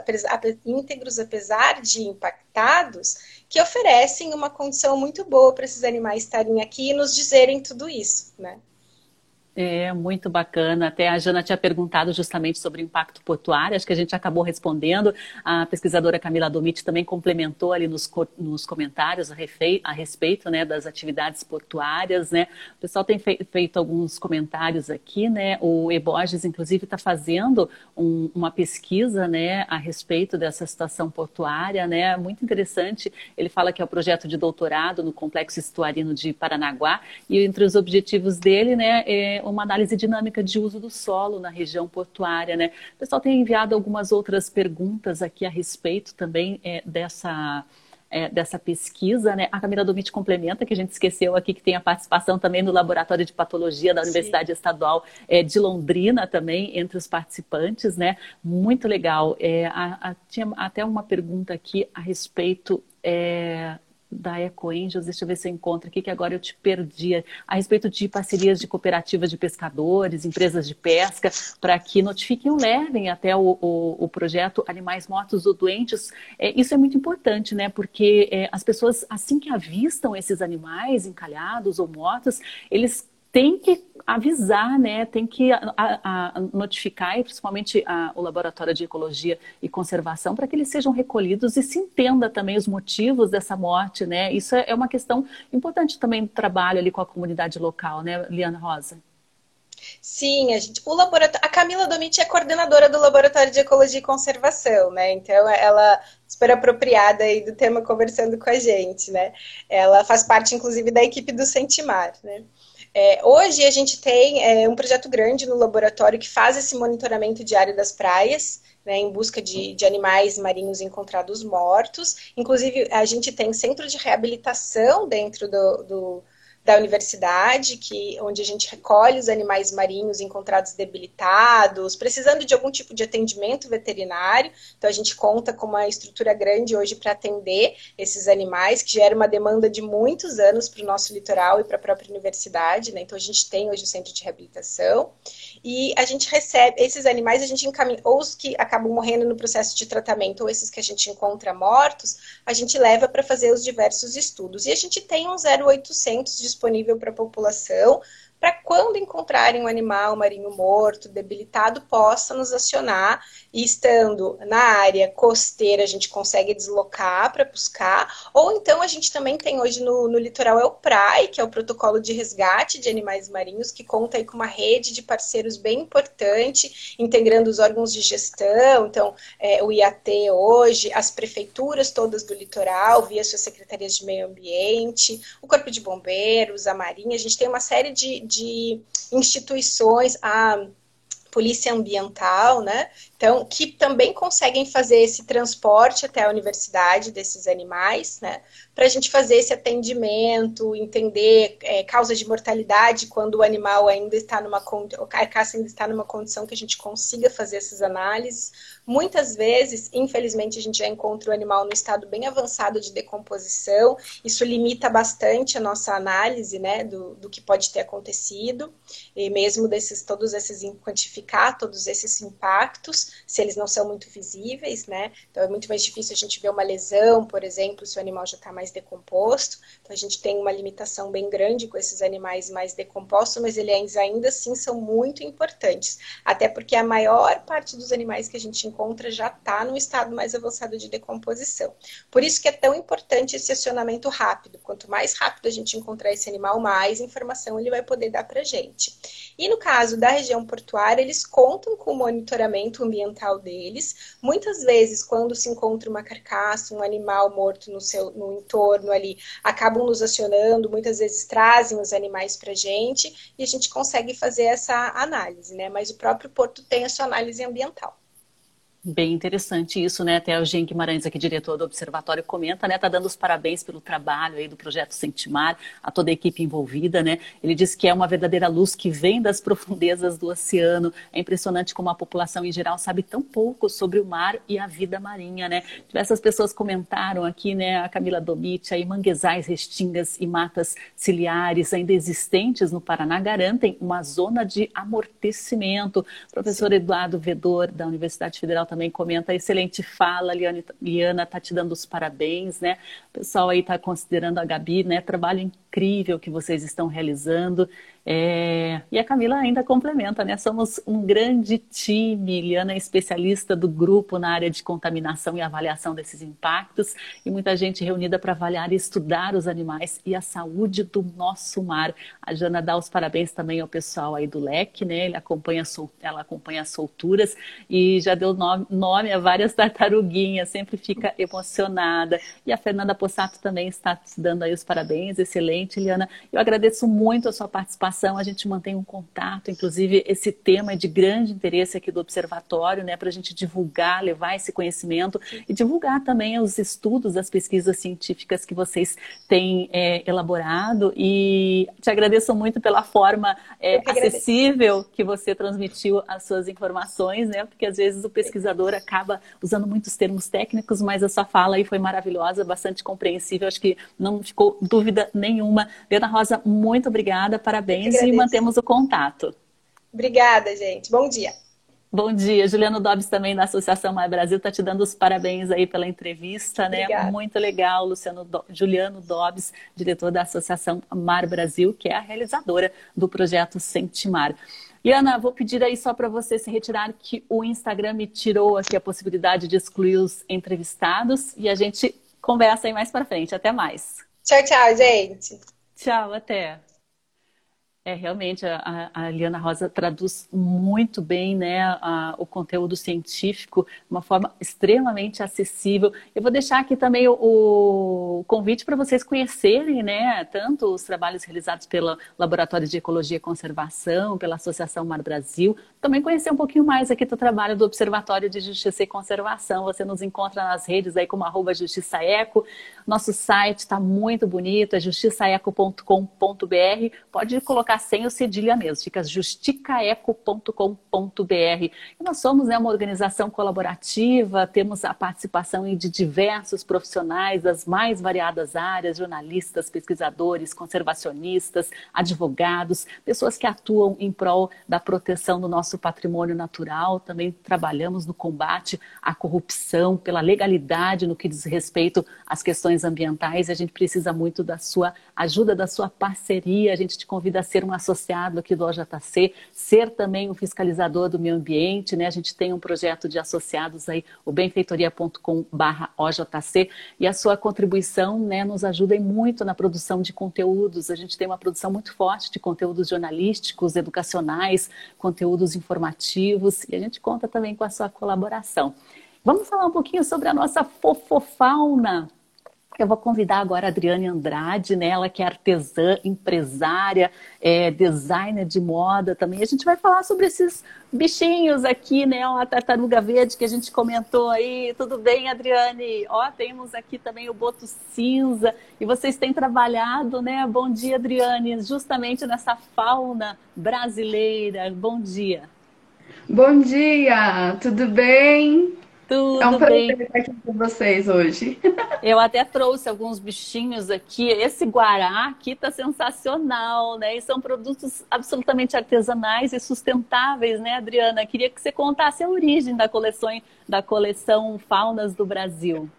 íntegros, apesar de impactados, que oferecem uma condição muito boa para esses animais estarem aqui e nos dizerem tudo isso, né? É, muito bacana. Até a Jana tinha perguntado justamente sobre o impacto portuário, acho que a gente acabou respondendo. A pesquisadora Camila Domit também complementou ali nos, nos comentários a, refei, a respeito né, das atividades portuárias. Né? O pessoal tem feito alguns comentários aqui, né? O Eborges, inclusive, está fazendo um, uma pesquisa né, a respeito dessa situação portuária, né? Muito interessante. Ele fala que é o projeto de doutorado no Complexo Estuarino de Paranaguá, e entre os objetivos dele, né, é uma análise dinâmica de uso do solo na região portuária, né? O pessoal tem enviado algumas outras perguntas aqui a respeito também é, dessa. É, dessa pesquisa, né? A Camila Domit complementa, que a gente esqueceu aqui, que tem a participação também no Laboratório de Patologia da Universidade Sim. Estadual é, de Londrina também, entre os participantes, né? Muito legal. É, a, a, tinha até uma pergunta aqui a respeito é, da Eco Angels, deixa eu ver se eu encontro aqui, que agora eu te perdi, a respeito de parcerias de cooperativas de pescadores, empresas de pesca, para que notifiquem ou levem até o, o, o, projeto Animais Mortos ou Doentes. É, isso é muito importante, né? Porque é, as pessoas, assim que avistam esses animais encalhados ou mortos, eles tem que avisar, né? Tem que a, a, notificar, e principalmente o Laboratório de Ecologia e Conservação, para que eles sejam recolhidos e se entenda também os motivos dessa morte, né? Isso é, é uma questão importante também do trabalho ali com a comunidade local, né, Liana Rosa? Sim, a gente, o laboratório, a Camila Domiti é coordenadora do Laboratório de Ecologia e Conservação, né? Então ela super apropriada aí do tema conversando com a gente, né? Ela faz parte inclusive da equipe do Sentimar, né? É, hoje a gente tem é, um projeto grande no laboratório que faz esse monitoramento diário das praias, né, em busca de, de, animais marinhos encontrados mortos. Inclusive, a gente tem centro de reabilitação dentro do, do da universidade, que, onde a gente recolhe os animais marinhos encontrados debilitados, precisando de algum tipo de atendimento veterinário. Então, a gente conta com uma estrutura grande hoje para atender esses animais, que gera uma demanda de muitos anos para o nosso litoral e para a própria universidade. Né? Então, a gente tem hoje o centro de reabilitação e a gente recebe esses animais, a gente encaminha, ou os que acabam morrendo no processo de tratamento, ou esses que a gente encontra mortos, a gente leva para fazer os diversos estudos. E a gente tem um 0800 disponível para a população para quando encontrarem um animal marinho morto, debilitado, possa nos acionar. E estando na área costeira a gente consegue deslocar para buscar, ou então a gente também tem hoje no, no litoral é o PRAI, que é o protocolo de resgate de animais marinhos, que conta aí com uma rede de parceiros bem importante, integrando os órgãos de gestão, então é, o IAT hoje, as prefeituras todas do litoral, via suas secretarias de meio ambiente, o Corpo de Bombeiros, a Marinha, a gente tem uma série de, de instituições, a polícia ambiental, né? Então, que também conseguem fazer esse transporte até a universidade desses animais, né? Para a gente fazer esse atendimento, entender é, causa de mortalidade quando o animal ainda está numa a carcaça ainda está numa condição que a gente consiga fazer essas análises. Muitas vezes, infelizmente, a gente já encontra o animal no estado bem avançado de decomposição. Isso limita bastante a nossa análise, né, do, do que pode ter acontecido e mesmo desses todos esses quantificar todos esses impactos. se eles não são muito visíveis, né? Então é muito mais difícil a gente ver uma lesão, por exemplo, se o animal já está mais decomposto. Então a gente tem uma limitação bem grande com esses animais mais decompostos, mas eles ainda assim são muito importantes. Até porque a maior parte dos animais que a gente encontra já está no estado mais avançado de decomposição. Por isso que é tão importante esse acionamento rápido. Quanto mais rápido a gente encontrar esse animal, mais informação ele vai poder dar para gente. E no caso da região portuária, eles contam com o monitoramento ambiental deles. Muitas vezes, quando se encontra uma carcaça, um animal morto no seu no entorno ali, acabam nos acionando, muitas vezes trazem os animais para gente e a gente consegue fazer essa análise, né? Mas o próprio porto tem a sua análise ambiental. Bem interessante isso, né? Até o Jean Guimarães, aqui, diretor do Observatório, comenta, né? Tá dando os parabéns pelo trabalho aí do projeto Sentimar, a toda a equipe envolvida, né? Ele diz que é uma verdadeira luz que vem das profundezas do oceano. É impressionante como a população em geral sabe tão pouco sobre o mar e a vida marinha, né? Diversas pessoas comentaram aqui, né? A Camila Domit, aí manguezais, restingas e matas ciliares ainda existentes no Paraná garantem uma zona de amortecimento. O professor Eduardo Vedor, da Universidade Federal, também comenta, excelente fala, Liane, Liana está te dando os parabéns, né? O pessoal aí está considerando a Gabi, né? Trabalho incrível que vocês estão realizando. É... E a Camila ainda complementa, né? Somos um grande time. Liana é especialista do grupo na área de contaminação e avaliação desses impactos, e muita gente reunida para avaliar e estudar os animais e a saúde do nosso mar. A Jana dá os parabéns também ao pessoal aí do LEC, né? Ele acompanha, ela acompanha as solturas e já deu nome, a várias tartaruguinhas, sempre fica emocionada. E a Fernanda Possato também está dando aí os parabéns, excelente, Liana. Eu agradeço muito a sua participação a gente mantém um contato, inclusive esse tema é de grande interesse aqui do Observatório, né, para a gente divulgar, levar esse conhecimento e divulgar também os estudos, as pesquisas científicas que vocês têm é, elaborado. E te agradeço muito pela forma é, que acessível que você transmitiu as suas informações, né, porque às vezes o pesquisador acaba usando muitos termos técnicos, mas a sua fala aí foi maravilhosa, bastante compreensível, acho que não ficou dúvida nenhuma. Ana Rosa, muito obrigada, parabéns e mantemos o contato. Obrigada, gente. Bom dia. Bom dia. Juliano Dobbs também da Associação Mar Brasil está te dando os parabéns aí pela entrevista, né? Obrigada. Muito legal, Luciano Do... Juliano Dobbs, diretor da Associação Mar Brasil, que é a realizadora do projeto Sentimar. Liana, vou pedir aí só para você se retirar que o Instagram me tirou aqui a possibilidade de excluir os entrevistados e a gente conversa aí mais para frente. Até mais. Tchau, tchau, gente. Tchau, até. É, realmente, a, a Liana Rosa traduz muito bem né, a, o conteúdo científico de uma forma extremamente acessível. Eu vou deixar aqui também o, o convite para vocês conhecerem né, tanto os trabalhos realizados pelo Laboratório de Ecologia e Conservação, pela Associação Mar Brasil, também conhecer um pouquinho mais aqui do trabalho do Observatório de Justiça e Conservação. Você nos encontra nas redes aí como arroba Justiça Eco. Nosso site está muito bonito, é justiçaeco.com.br. Pode colocar ficar sem o cedilha mesmo, fica justicaeco.com.br. Nós somos né, uma organização colaborativa, temos a participação de diversos profissionais das mais variadas áreas, jornalistas, pesquisadores, conservacionistas, advogados, pessoas que atuam em prol da proteção do nosso patrimônio natural. Também trabalhamos no combate à corrupção, pela legalidade no que diz respeito às questões ambientais. A gente precisa muito da sua ajuda, da sua parceria. A gente te convida a ser um associado aqui do OJC, ser também um fiscalizador do meio ambiente, né? A gente tem um projeto de associados aí, o benfeitoria.com/ojc, e a sua contribuição, né, nos ajuda muito na produção de conteúdos. A gente tem uma produção muito forte de conteúdos jornalísticos, educacionais, conteúdos informativos, e a gente conta também com a sua colaboração. Vamos falar um pouquinho sobre a nossa fofofauna. Eu vou convidar agora a Adriane Andrade, né? ela que é artesã, empresária, é, designer de moda também. A gente vai falar sobre esses bichinhos aqui, né? A tartaruga verde que a gente comentou aí. Tudo bem, Adriane? Ó, temos aqui também o boto cinza. E vocês têm trabalhado, né? Bom dia, Adriane, justamente nessa fauna brasileira. Bom dia. Bom dia, tudo bem? Tudo é um prazer bem. estar aqui com vocês hoje. Eu até trouxe alguns bichinhos aqui. Esse guará aqui tá sensacional, né? E são produtos absolutamente artesanais e sustentáveis, né, Adriana? Queria que você contasse a origem da coleção, da coleção Faunas do Brasil.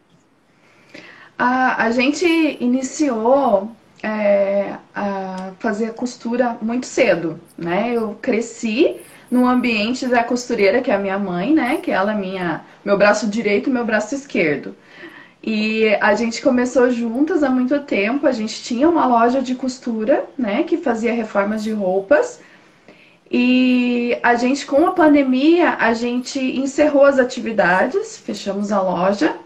A, a gente iniciou é, a fazer a costura muito cedo, né? Eu cresci no ambiente da costureira, que é a minha mãe, né? Que ela é minha, meu braço direito e meu braço esquerdo. E a gente começou juntas há muito tempo. A gente tinha uma loja de costura, né? Que fazia reformas de roupas. E a gente, com a pandemia, a gente encerrou as atividades, fechamos a loja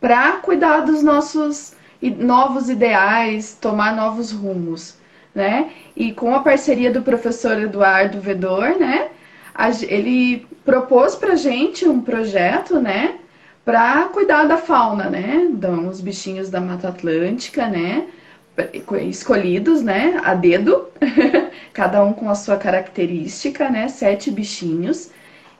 para cuidar dos nossos novos ideais, tomar novos rumos, né? E com a parceria do professor Eduardo Vedor, né? ele propôs para gente um projeto, né? Para cuidar da fauna, né? Dos bichinhos da Mata Atlântica, né? Escolhidos, né? A dedo, cada um com a sua característica, né? Sete bichinhos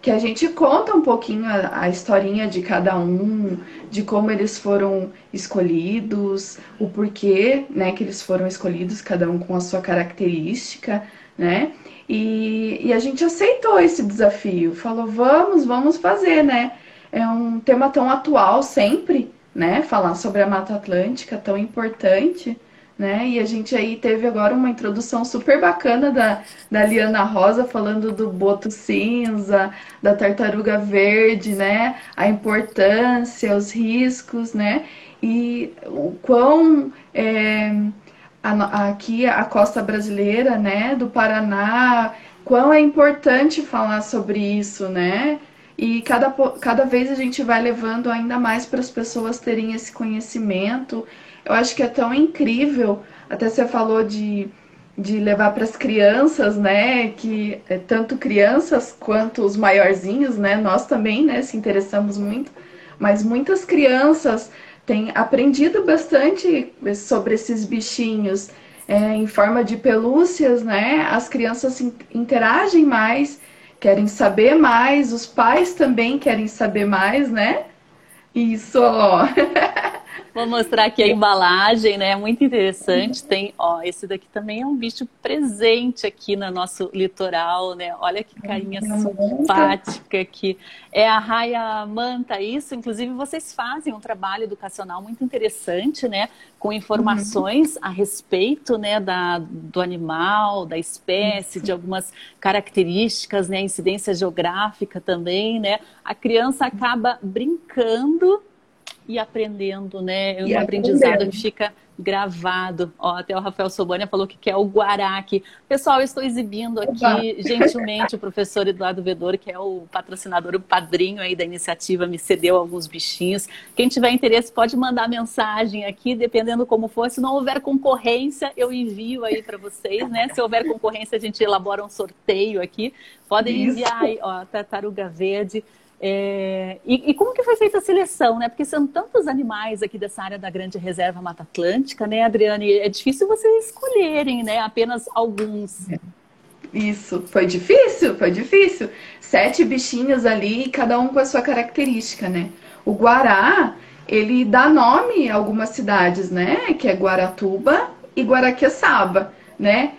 que a gente conta um pouquinho a, a, historinha de cada um, de como eles foram escolhidos, o porquê, né, que eles foram escolhidos, cada um com a sua característica, né? E, e a gente aceitou esse desafio, falou, vamos, vamos fazer, né? É um tema tão atual sempre, né? Falar sobre a Mata Atlântica, tão importante né? E a gente aí teve agora uma introdução super bacana da, da Liana Rosa falando do boto cinza, da tartaruga verde, né? A importância, os riscos, né? E o quão é, a, aqui a costa brasileira, né? Do Paraná, quão é importante falar sobre isso, né? E cada, cada vez a gente vai levando ainda mais para as pessoas terem esse conhecimento eu acho que é tão incrível. Até você falou de, de levar para as crianças, né? Que é tanto crianças quanto os maiorzinhos, né? Nós também, né? Se interessamos muito. Mas muitas crianças têm aprendido bastante sobre esses bichinhos é, em forma de pelúcias, né? As crianças interagem mais, querem saber mais, os pais também querem saber mais, né? Isso! Vou mostrar aqui a embalagem, né? Muito interessante. Tem, ó, esse daqui também é um bicho presente aqui no nosso litoral, né? Olha que carinha simpática aqui. É a raia manta, isso. Inclusive, vocês fazem um trabalho educacional muito interessante, né? Com informações uhum. a respeito, né? Da, do animal, da espécie, de algumas características, né? Incidência geográfica também, né? A criança acaba brincando e aprendendo, né? É um aprendizado aprendendo. que fica gravado. Ó, até o Rafael Sobania falou que quer o Guará aqui. Pessoal, eu estou exibindo aqui gentilmente o professor Eduardo Vedor, que é o patrocinador, o padrinho aí da iniciativa, me cedeu alguns bichinhos. Quem tiver interesse pode mandar mensagem aqui, dependendo como for. Se não houver concorrência, eu envio aí para vocês, né? Se houver concorrência, a gente elabora um sorteio aqui. Podem enviar aí, ó, Tartaruga Verde é, e, e, como que foi feita a seleção, né? Porque são tantos animais aqui dessa área da Grande Reserva Mata Atlântica, né, Adriane? É difícil vocês escolherem, né? Apenas alguns. Isso, foi difícil, foi difícil. Sete bichinhos ali, cada um com a sua característica, né? O Guará, ele dá nome a algumas cidades, né? Que é Guaratuba e Guaraqueçaba, né?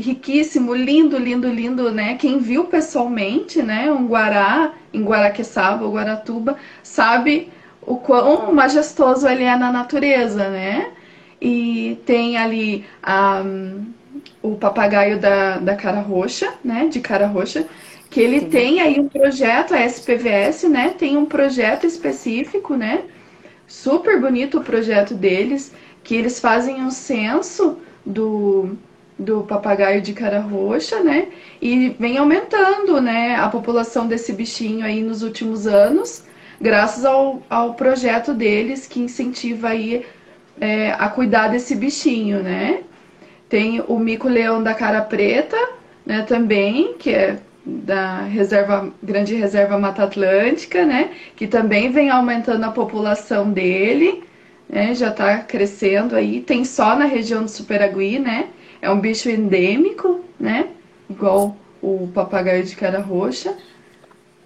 Riquíssimo, lindo, lindo, lindo, né? Quem viu pessoalmente, né, um guará em Guaraqueçaba ou Guaratuba, sabe o quão majestoso ele é na natureza, né? E tem ali um, o papagaio da, da cara roxa, né? De cara roxa, que ele Sim. tem aí um projeto, a SPVS, né? Tem um projeto específico, né? Super bonito o projeto deles, que eles fazem um censo do do papagaio de cara roxa, né? E vem aumentando, né, a população desse bichinho aí nos últimos anos, graças ao, ao projeto deles que incentiva aí é, a cuidar desse bichinho, né? Tem o mico-leão da cara preta, né, também, que é da reserva grande reserva Mata Atlântica, né, que também vem aumentando a população dele, né, já está crescendo aí. Tem só na região do Superagui, né? É um bicho endêmico, né? Igual o papagaio de cara roxa.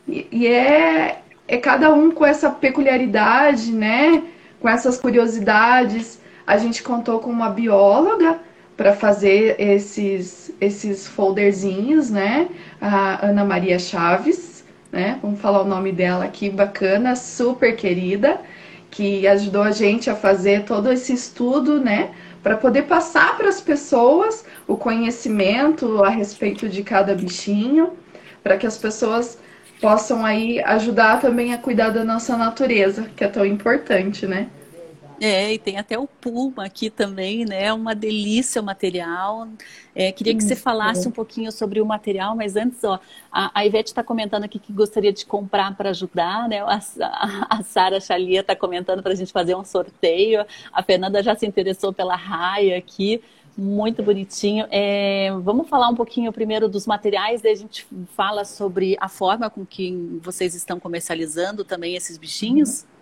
E, e é, é cada um com essa peculiaridade, né? com essas curiosidades. A gente contou com uma bióloga para fazer esses, esses folderzinhos, né? A Ana Maria Chaves, né? Vamos falar o nome dela aqui, bacana, super querida, que ajudou a gente a fazer todo esse estudo, né? Para poder passar para as pessoas o conhecimento a respeito de cada bichinho, para que as pessoas possam aí ajudar também a cuidar da nossa natureza, que é tão importante, né? É, e tem até o Puma aqui também, né? Uma delícia o material. É, queria que você falasse um pouquinho sobre o material, mas antes, ó, a, a Ivete está comentando aqui que gostaria de comprar para ajudar, né? A, a, a Sara Chalia está comentando para a gente fazer um sorteio. A Fernanda já se interessou pela raia aqui. Muito bonitinho. É, vamos falar um pouquinho primeiro dos materiais, daí a gente fala sobre a forma com que vocês estão comercializando também esses bichinhos. Uhum.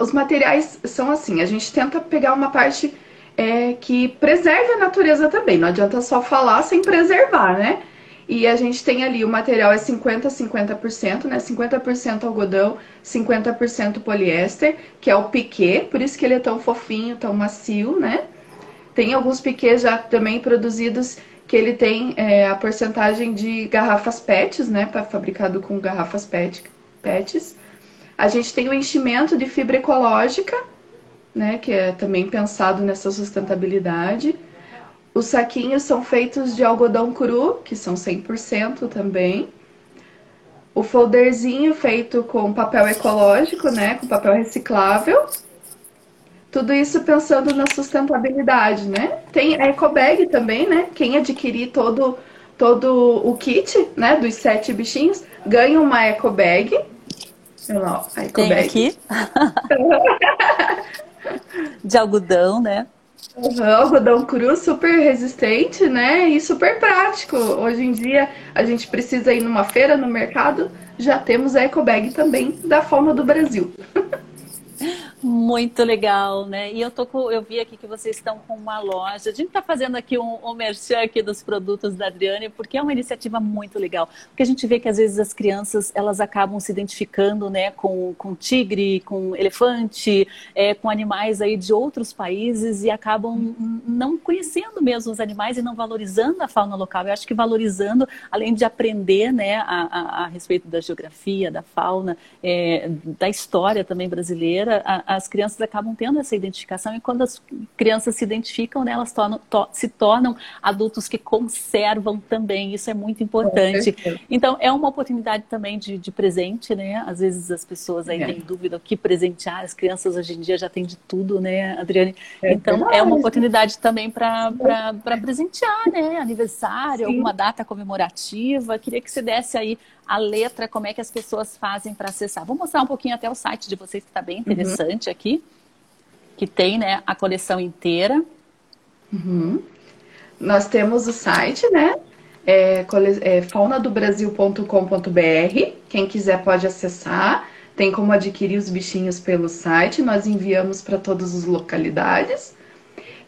Os materiais são assim, a gente tenta pegar uma parte é, que preserve a natureza também. Não adianta só falar sem preservar, né? E a gente tem ali o material é 50 50%, né? 50% algodão, 50% poliéster, que é o piquê, por isso que ele é tão fofinho, tão macio, né? Tem alguns piquês já também produzidos que ele tem é, a porcentagem de garrafas PETs, né, fabricado com garrafas PET, PETs. A gente tem o enchimento de fibra ecológica, né, que é também pensado nessa sustentabilidade. Os saquinhos são feitos de algodão cru, que são 100% também. O folderzinho feito com papel ecológico, né, com papel reciclável. Tudo isso pensando na sustentabilidade, né? Tem a ecobag também, né? Quem adquirir todo, todo o kit, né, dos sete bichinhos, ganha uma ecobag. Olha lá. Tem aqui. De algodão, né? Uhum, algodão cru, super resistente, né? E super prático. Hoje em dia, a gente precisa ir numa feira, no mercado, já temos a ecobag também da Fauna do Brasil. Muito legal, né? E eu tô com, eu vi aqui que vocês estão com uma loja. A gente está fazendo aqui um, um merchan aqui dos produtos da Adriane, porque é uma iniciativa muito legal. Porque a gente vê que às vezes as crianças elas acabam se identificando, né, com, com tigre, com elefante, é, com animais aí de outros países e acabam não conhecendo mesmo os animais e não valorizando a fauna local. Eu acho que valorizando, além de aprender, né, a, a, a respeito da geografia, da fauna, é, da história também brasileira. A, as crianças acabam tendo essa identificação e quando as crianças se identificam, né, elas tornam, to, se tornam adultos que conservam também. Isso é muito importante. Então, é uma oportunidade também de, de presente, né? Às vezes as pessoas aí é. têm dúvida o que presentear. As crianças hoje em dia já têm de tudo, né, Adriane? É então, é uma oportunidade também para presentear, né? Aniversário, Sim. alguma data comemorativa. Queria que você desse aí a letra, como é que as pessoas fazem para acessar. Vou mostrar um pouquinho até o site de vocês, que está bem uhum. interessante uhum. aqui, que tem né, a coleção inteira. Uhum. Nós temos o site, né? É, é faunadobrasil.com.br. Quem quiser pode acessar. Tem como adquirir os bichinhos pelo site. Nós enviamos para todas as localidades.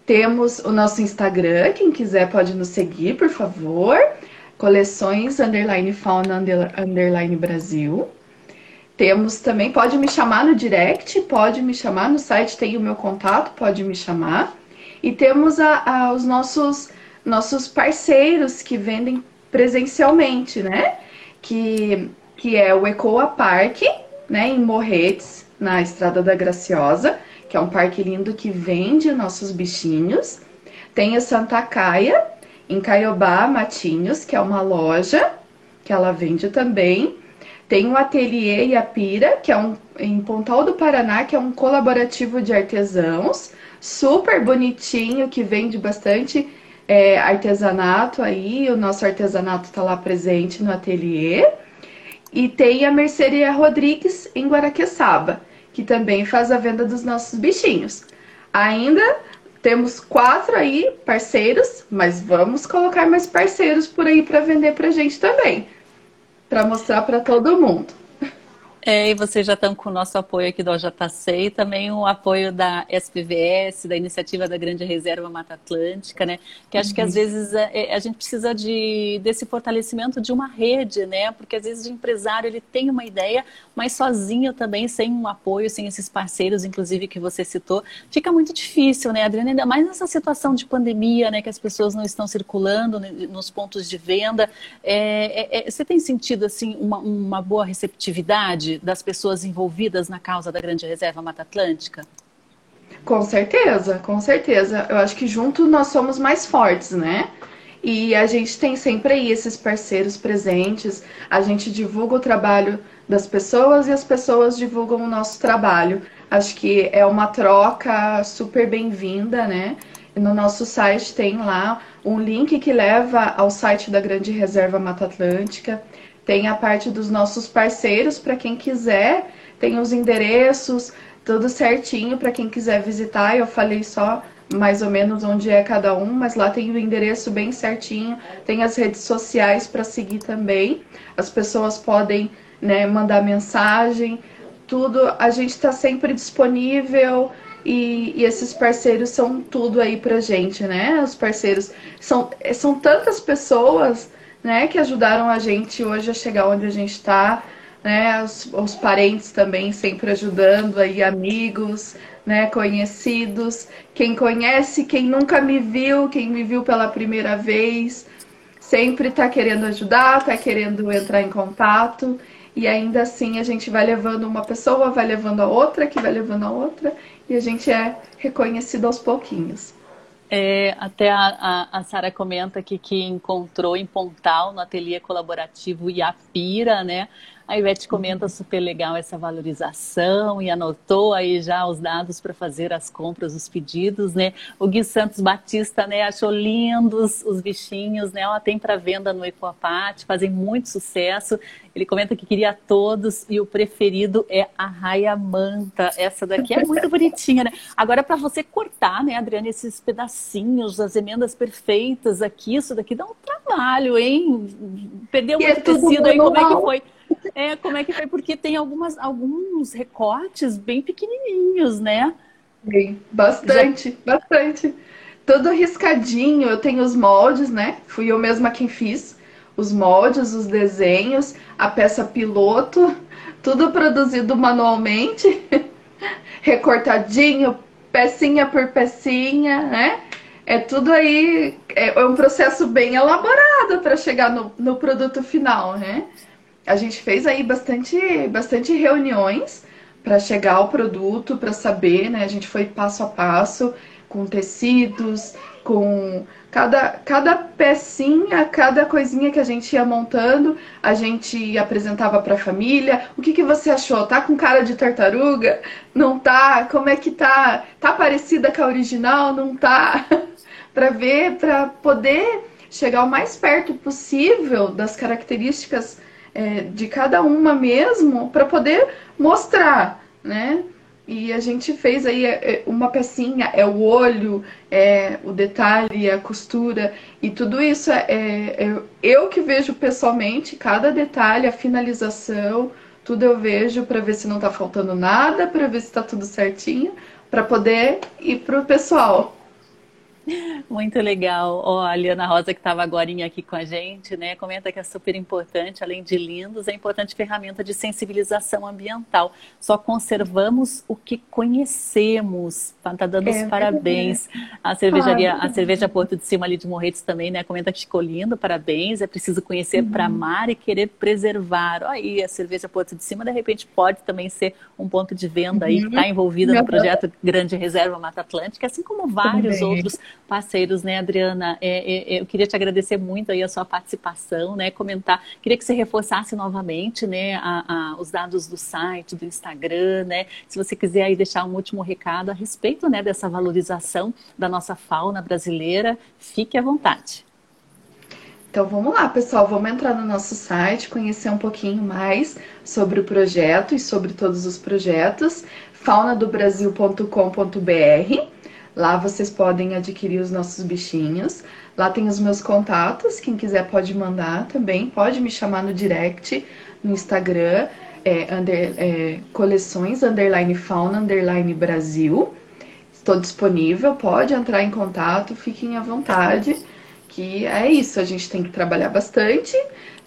Temos o nosso Instagram. Quem quiser pode nos seguir, por favor coleções underline fauna underline Brasil. Temos também, pode me chamar no direct, pode me chamar no site, tem o meu contato, pode me chamar. E temos a, a, os nossos, nossos parceiros que vendem presencialmente, né? Que, que é o Ecoa Park, né, em Morretes, na Estrada da Graciosa, que é um parque lindo que vende nossos bichinhos. Tem a Santa Caia, em Caiobá, Matinhos, que é uma loja que ela vende também. Tem o Ateliê Iapira, que é um em Pontal do Paraná, que é um colaborativo de artesãos, super bonitinho, que vende bastante é, artesanato aí. O nosso artesanato está lá presente no ateliê. E tem a Merceria Rodrigues em Guaraqueçaba, que também faz a venda dos nossos bichinhos. Ainda temos quatro aí parceiros, mas vamos colocar mais parceiros por aí para vender para gente também, para mostrar para todo mundo. É, e vocês já estão com o nosso apoio aqui do e também o apoio da SPVS, da Iniciativa da Grande Reserva Mata Atlântica, né? Que acho uhum. que às uhum. vezes a, é, é, a, gente precisa de, desse fortalecimento de uma rede, né? Porque às vezes o empresário ele tem uma ideia, mas sozinho também, sem um apoio, sem esses parceiros, inclusive que você citou, fica muito difícil, né, Adriana? Ainda mais nessa situação de pandemia, né? Que as pessoas não estão circulando nos pontos de venda. É, é, é você tem sentido, assim, uma, uma boa receptividade? Das pessoas envolvidas na causa da Grande Reserva Mata Atlântica? Com certeza, com certeza. Eu acho que junto nós somos mais fortes, né? E a gente tem sempre aí esses parceiros presentes, a gente divulga o trabalho das pessoas e as pessoas divulgam o nosso trabalho. Acho que é uma troca super bem-vinda, né? No nosso site tem lá um link que leva ao site da Grande Reserva Mata Atlântica. Tem a parte dos nossos parceiros para quem quiser, tem os endereços, tudo certinho para quem quiser visitar. Eu falei só mais ou menos onde é cada um, mas lá tem o endereço bem certinho, tem as redes sociais para seguir também. As pessoas podem né, mandar mensagem, tudo. A gente está sempre disponível. E, e, esses parceiros são tudo aí pra gente, né? Os parceiros são, são tantas pessoas né, que ajudaram a gente hoje a chegar onde a gente está, né, os, os, parentes também sempre ajudando aí, amigos, né, conhecidos, quem conhece, quem nunca me viu, quem me viu pela primeira vez, sempre está querendo ajudar, está querendo entrar em contato e ainda assim a gente vai levando uma pessoa, vai levando a outra, que vai levando a outra e a gente é reconhecido aos pouquinhos. É, até a, a, a Sara comenta aqui que encontrou em Pontal, no ateliê colaborativo Iapira, né? A Ivete comenta super legal essa valorização e anotou aí já os dados para fazer as compras, os pedidos, né? O Gui Santos Batista, né, achou lindos os bichinhos, né? Ela tem para venda no Ecoapate, fazem muito sucesso. Ele comenta que queria todos e o preferido é a Raia Manta. Essa daqui é muito bonitinha, né? Agora para você cortar, né, Adriana, esses pedacinhos, as emendas perfeitas aqui, isso daqui dá um trabalho, hein? Perdeu muito é tecido aí, como é que foi? É, como é que foi? Porque tem algumas, alguns recortes bem pequenininhos, né? Sim, bastante, Já... bastante. Todo riscadinho, eu tenho os moldes, né? Fui eu mesma quem fiz os moldes, os desenhos, a peça piloto, tudo produzido manualmente, recortadinho, pecinha por pecinha, né? É tudo aí, é, é um processo bem elaborado para chegar no, no produto final, né? A gente fez aí bastante, bastante reuniões para chegar ao produto, para saber, né? A gente foi passo a passo com tecidos, com cada, cada pecinha, cada coisinha que a gente ia montando, a gente apresentava para a família. O que, que você achou? Tá com cara de tartaruga? Não tá? Como é que tá? Tá parecida com a original? Não tá? para ver, para poder chegar o mais perto possível das características é, de cada uma mesmo para poder mostrar, né? E a gente fez aí é, é, uma pecinha, é o olho, é o detalhe, a costura, e tudo isso é, é, é eu que vejo pessoalmente, cada detalhe, a finalização, tudo eu vejo para ver se não está faltando nada, para ver se está tudo certinho, para poder ir para o pessoal. Muito legal. Ó, a Liana Rosa, que estava agora aqui com a gente, né, comenta que é super importante, além de lindos, é importante ferramenta de sensibilização ambiental. Só conservamos o que conhecemos. Tá, tá dando é, os parabéns. A cervejaria, a cerveja Porto de Cima ali de Morretes também, né, comenta que ficou lindo, parabéns. É preciso conhecer uhum. para amar e querer preservar. Aí a cerveja Porto de Cima, de repente, pode também ser um ponto de venda aí, está uhum. envolvida no projeto Grande Reserva Mata Atlântica, assim como vários outros parceiros, né, Adriana? É, é, é, eu queria te agradecer muito aí a sua participação, né? Comentar, queria que você reforçasse novamente, né, a, a, os dados do site, do Instagram, né? Se você quiser aí deixar um último recado a respeito, né, dessa valorização da nossa fauna brasileira, fique à vontade. Então vamos lá, pessoal, vamos entrar no nosso site, conhecer um pouquinho mais sobre o projeto e sobre todos os projetos, faunadobrasil.com.br. Lá vocês podem adquirir os nossos bichinhos. Lá tem os meus contatos, quem quiser pode mandar também, pode me chamar no direct, no Instagram. é, under, é, coleções underline fauna underline Brasil. Estou disponível, pode entrar em contato, fiquem à vontade. Que é isso, a gente tem que trabalhar bastante,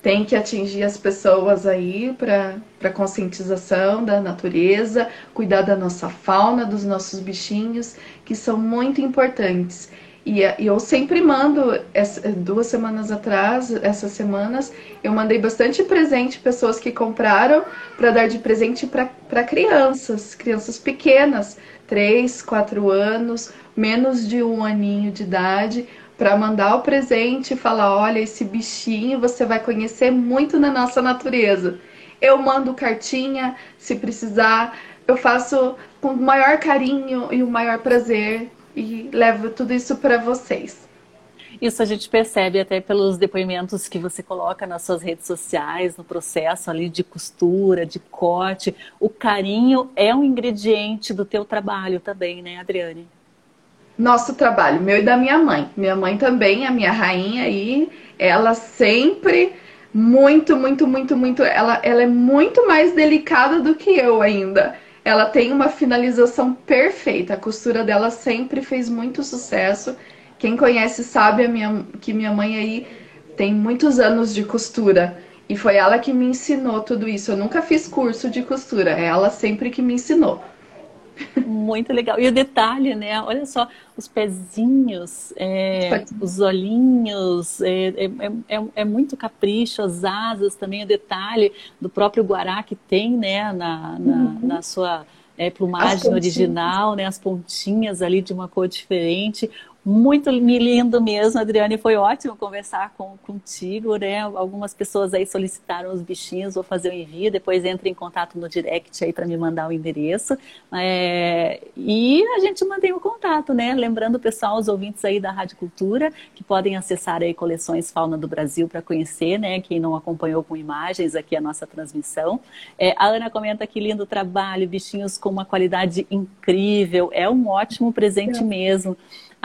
tem que atingir as pessoas aí para conscientização da natureza, cuidar da nossa fauna, dos nossos bichinhos, que são muito importantes. E, e eu sempre mando, essa, duas semanas atrás, essas semanas, eu mandei bastante presente, pessoas que compraram para dar de presente para crianças, crianças pequenas, 3, 4 anos, menos de um aninho de idade, para mandar o presente e falar: olha, esse bichinho você vai conhecer muito na nossa natureza. Eu mando cartinha, se precisar, eu faço com o maior carinho e o maior prazer e levo tudo isso para vocês. Isso a gente percebe até pelos depoimentos que você coloca nas suas redes sociais, no processo ali de costura, de corte. O carinho é um ingrediente do teu trabalho também, né, Adriane? Nosso trabalho, meu e da minha mãe. Minha mãe também, a minha rainha aí, ela sempre muito, muito, muito, muito, ela, ela é muito mais delicada do que eu ainda ela tem uma finalização perfeita. A costura dela sempre fez muito sucesso. Quem conhece sabe minha, que minha mãe aí tem muitos anos de costura. E foi ela que me ensinou tudo isso. Eu nunca fiz curso de costura, é ela sempre que me ensinou. Muito legal. E o detalhe, né? Olha só, os pezinhos, é, os olhinhos, é, é, é, é, muito capricho, as asas também, o detalhe do próprio guará que tem, né, na, na, uhum. na sua é, plumagem original, né, as pontinhas ali de uma cor diferente, muito lindo mesmo, Adriane. Foi ótimo conversar com, contigo, né? Algumas pessoas aí solicitaram os bichinhos, vou fazer o envio, depois entre em contato no direct aí para me mandar o endereço. É, e a gente mantém o contato, né? Lembrando, pessoal, os ouvintes aí da Rádio Cultura, que podem acessar aí coleções Fauna do Brasil para conhecer, né? Quem não acompanhou com imagens aqui a nossa transmissão. É, a Ana comenta que lindo trabalho, bichinhos com uma qualidade incrível, é um ótimo presente é. mesmo.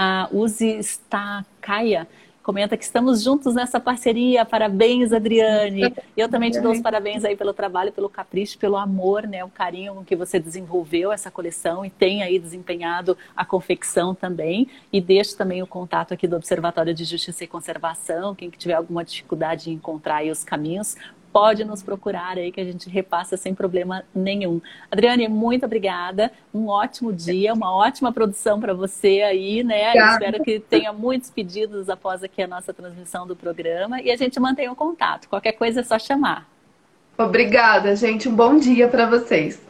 A Uzi Stakaia comenta que estamos juntos nessa parceria. Parabéns, Adriane. Eu também te dou os parabéns aí pelo trabalho, pelo capricho, pelo amor, né, o carinho com que você desenvolveu essa coleção e tem aí desempenhado a confecção também. E deixo também o contato aqui do Observatório de Justiça e Conservação, quem que tiver alguma dificuldade em encontrar aí os caminhos, pode nos procurar aí que a gente repassa sem problema nenhum. Adriane, muito obrigada. Um ótimo dia, uma ótima produção para você aí, né? Espero que tenha muitos pedidos após aqui a nossa transmissão do programa e a gente mantém o contato. Qualquer coisa é só chamar. Obrigada, gente. Um bom dia para vocês.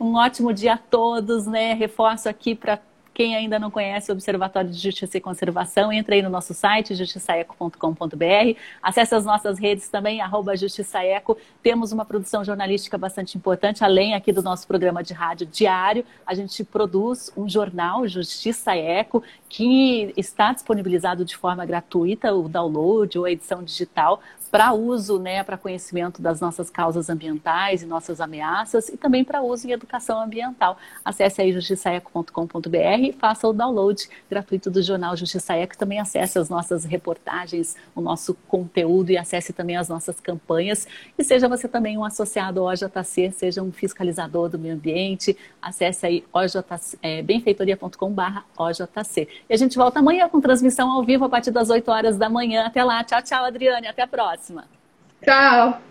Um ótimo dia a todos, né? Reforço aqui para quem ainda não conhece o Observatório de Justiça e Conservação, entre aí no nosso site, justiçaeco.com.br. Acesse as nossas redes também, arroba Justiçaeco. Temos uma produção jornalística bastante importante, além aqui do nosso programa de rádio diário. A gente produz um jornal, Justiça Eco, que está disponibilizado de forma gratuita, o download ou a edição digital, para uso, né, para conhecimento das nossas causas ambientais e nossas ameaças e também para uso em educação ambiental. Acesse aí justiçaeco.com.br e faça o download gratuito do jornal Justiça Eco. Também acesse as nossas reportagens, o nosso conteúdo e acesse também as nossas campanhas. E seja você também um associado ao OJC, seja um fiscalizador do meio ambiente, acesse aí é, benfeitoria.com.br OJC. E a gente volta amanhã com transmissão ao vivo a partir das 8 horas da manhã. Até lá. Tchau, tchau, Adriane. Até a próxima. Tchau.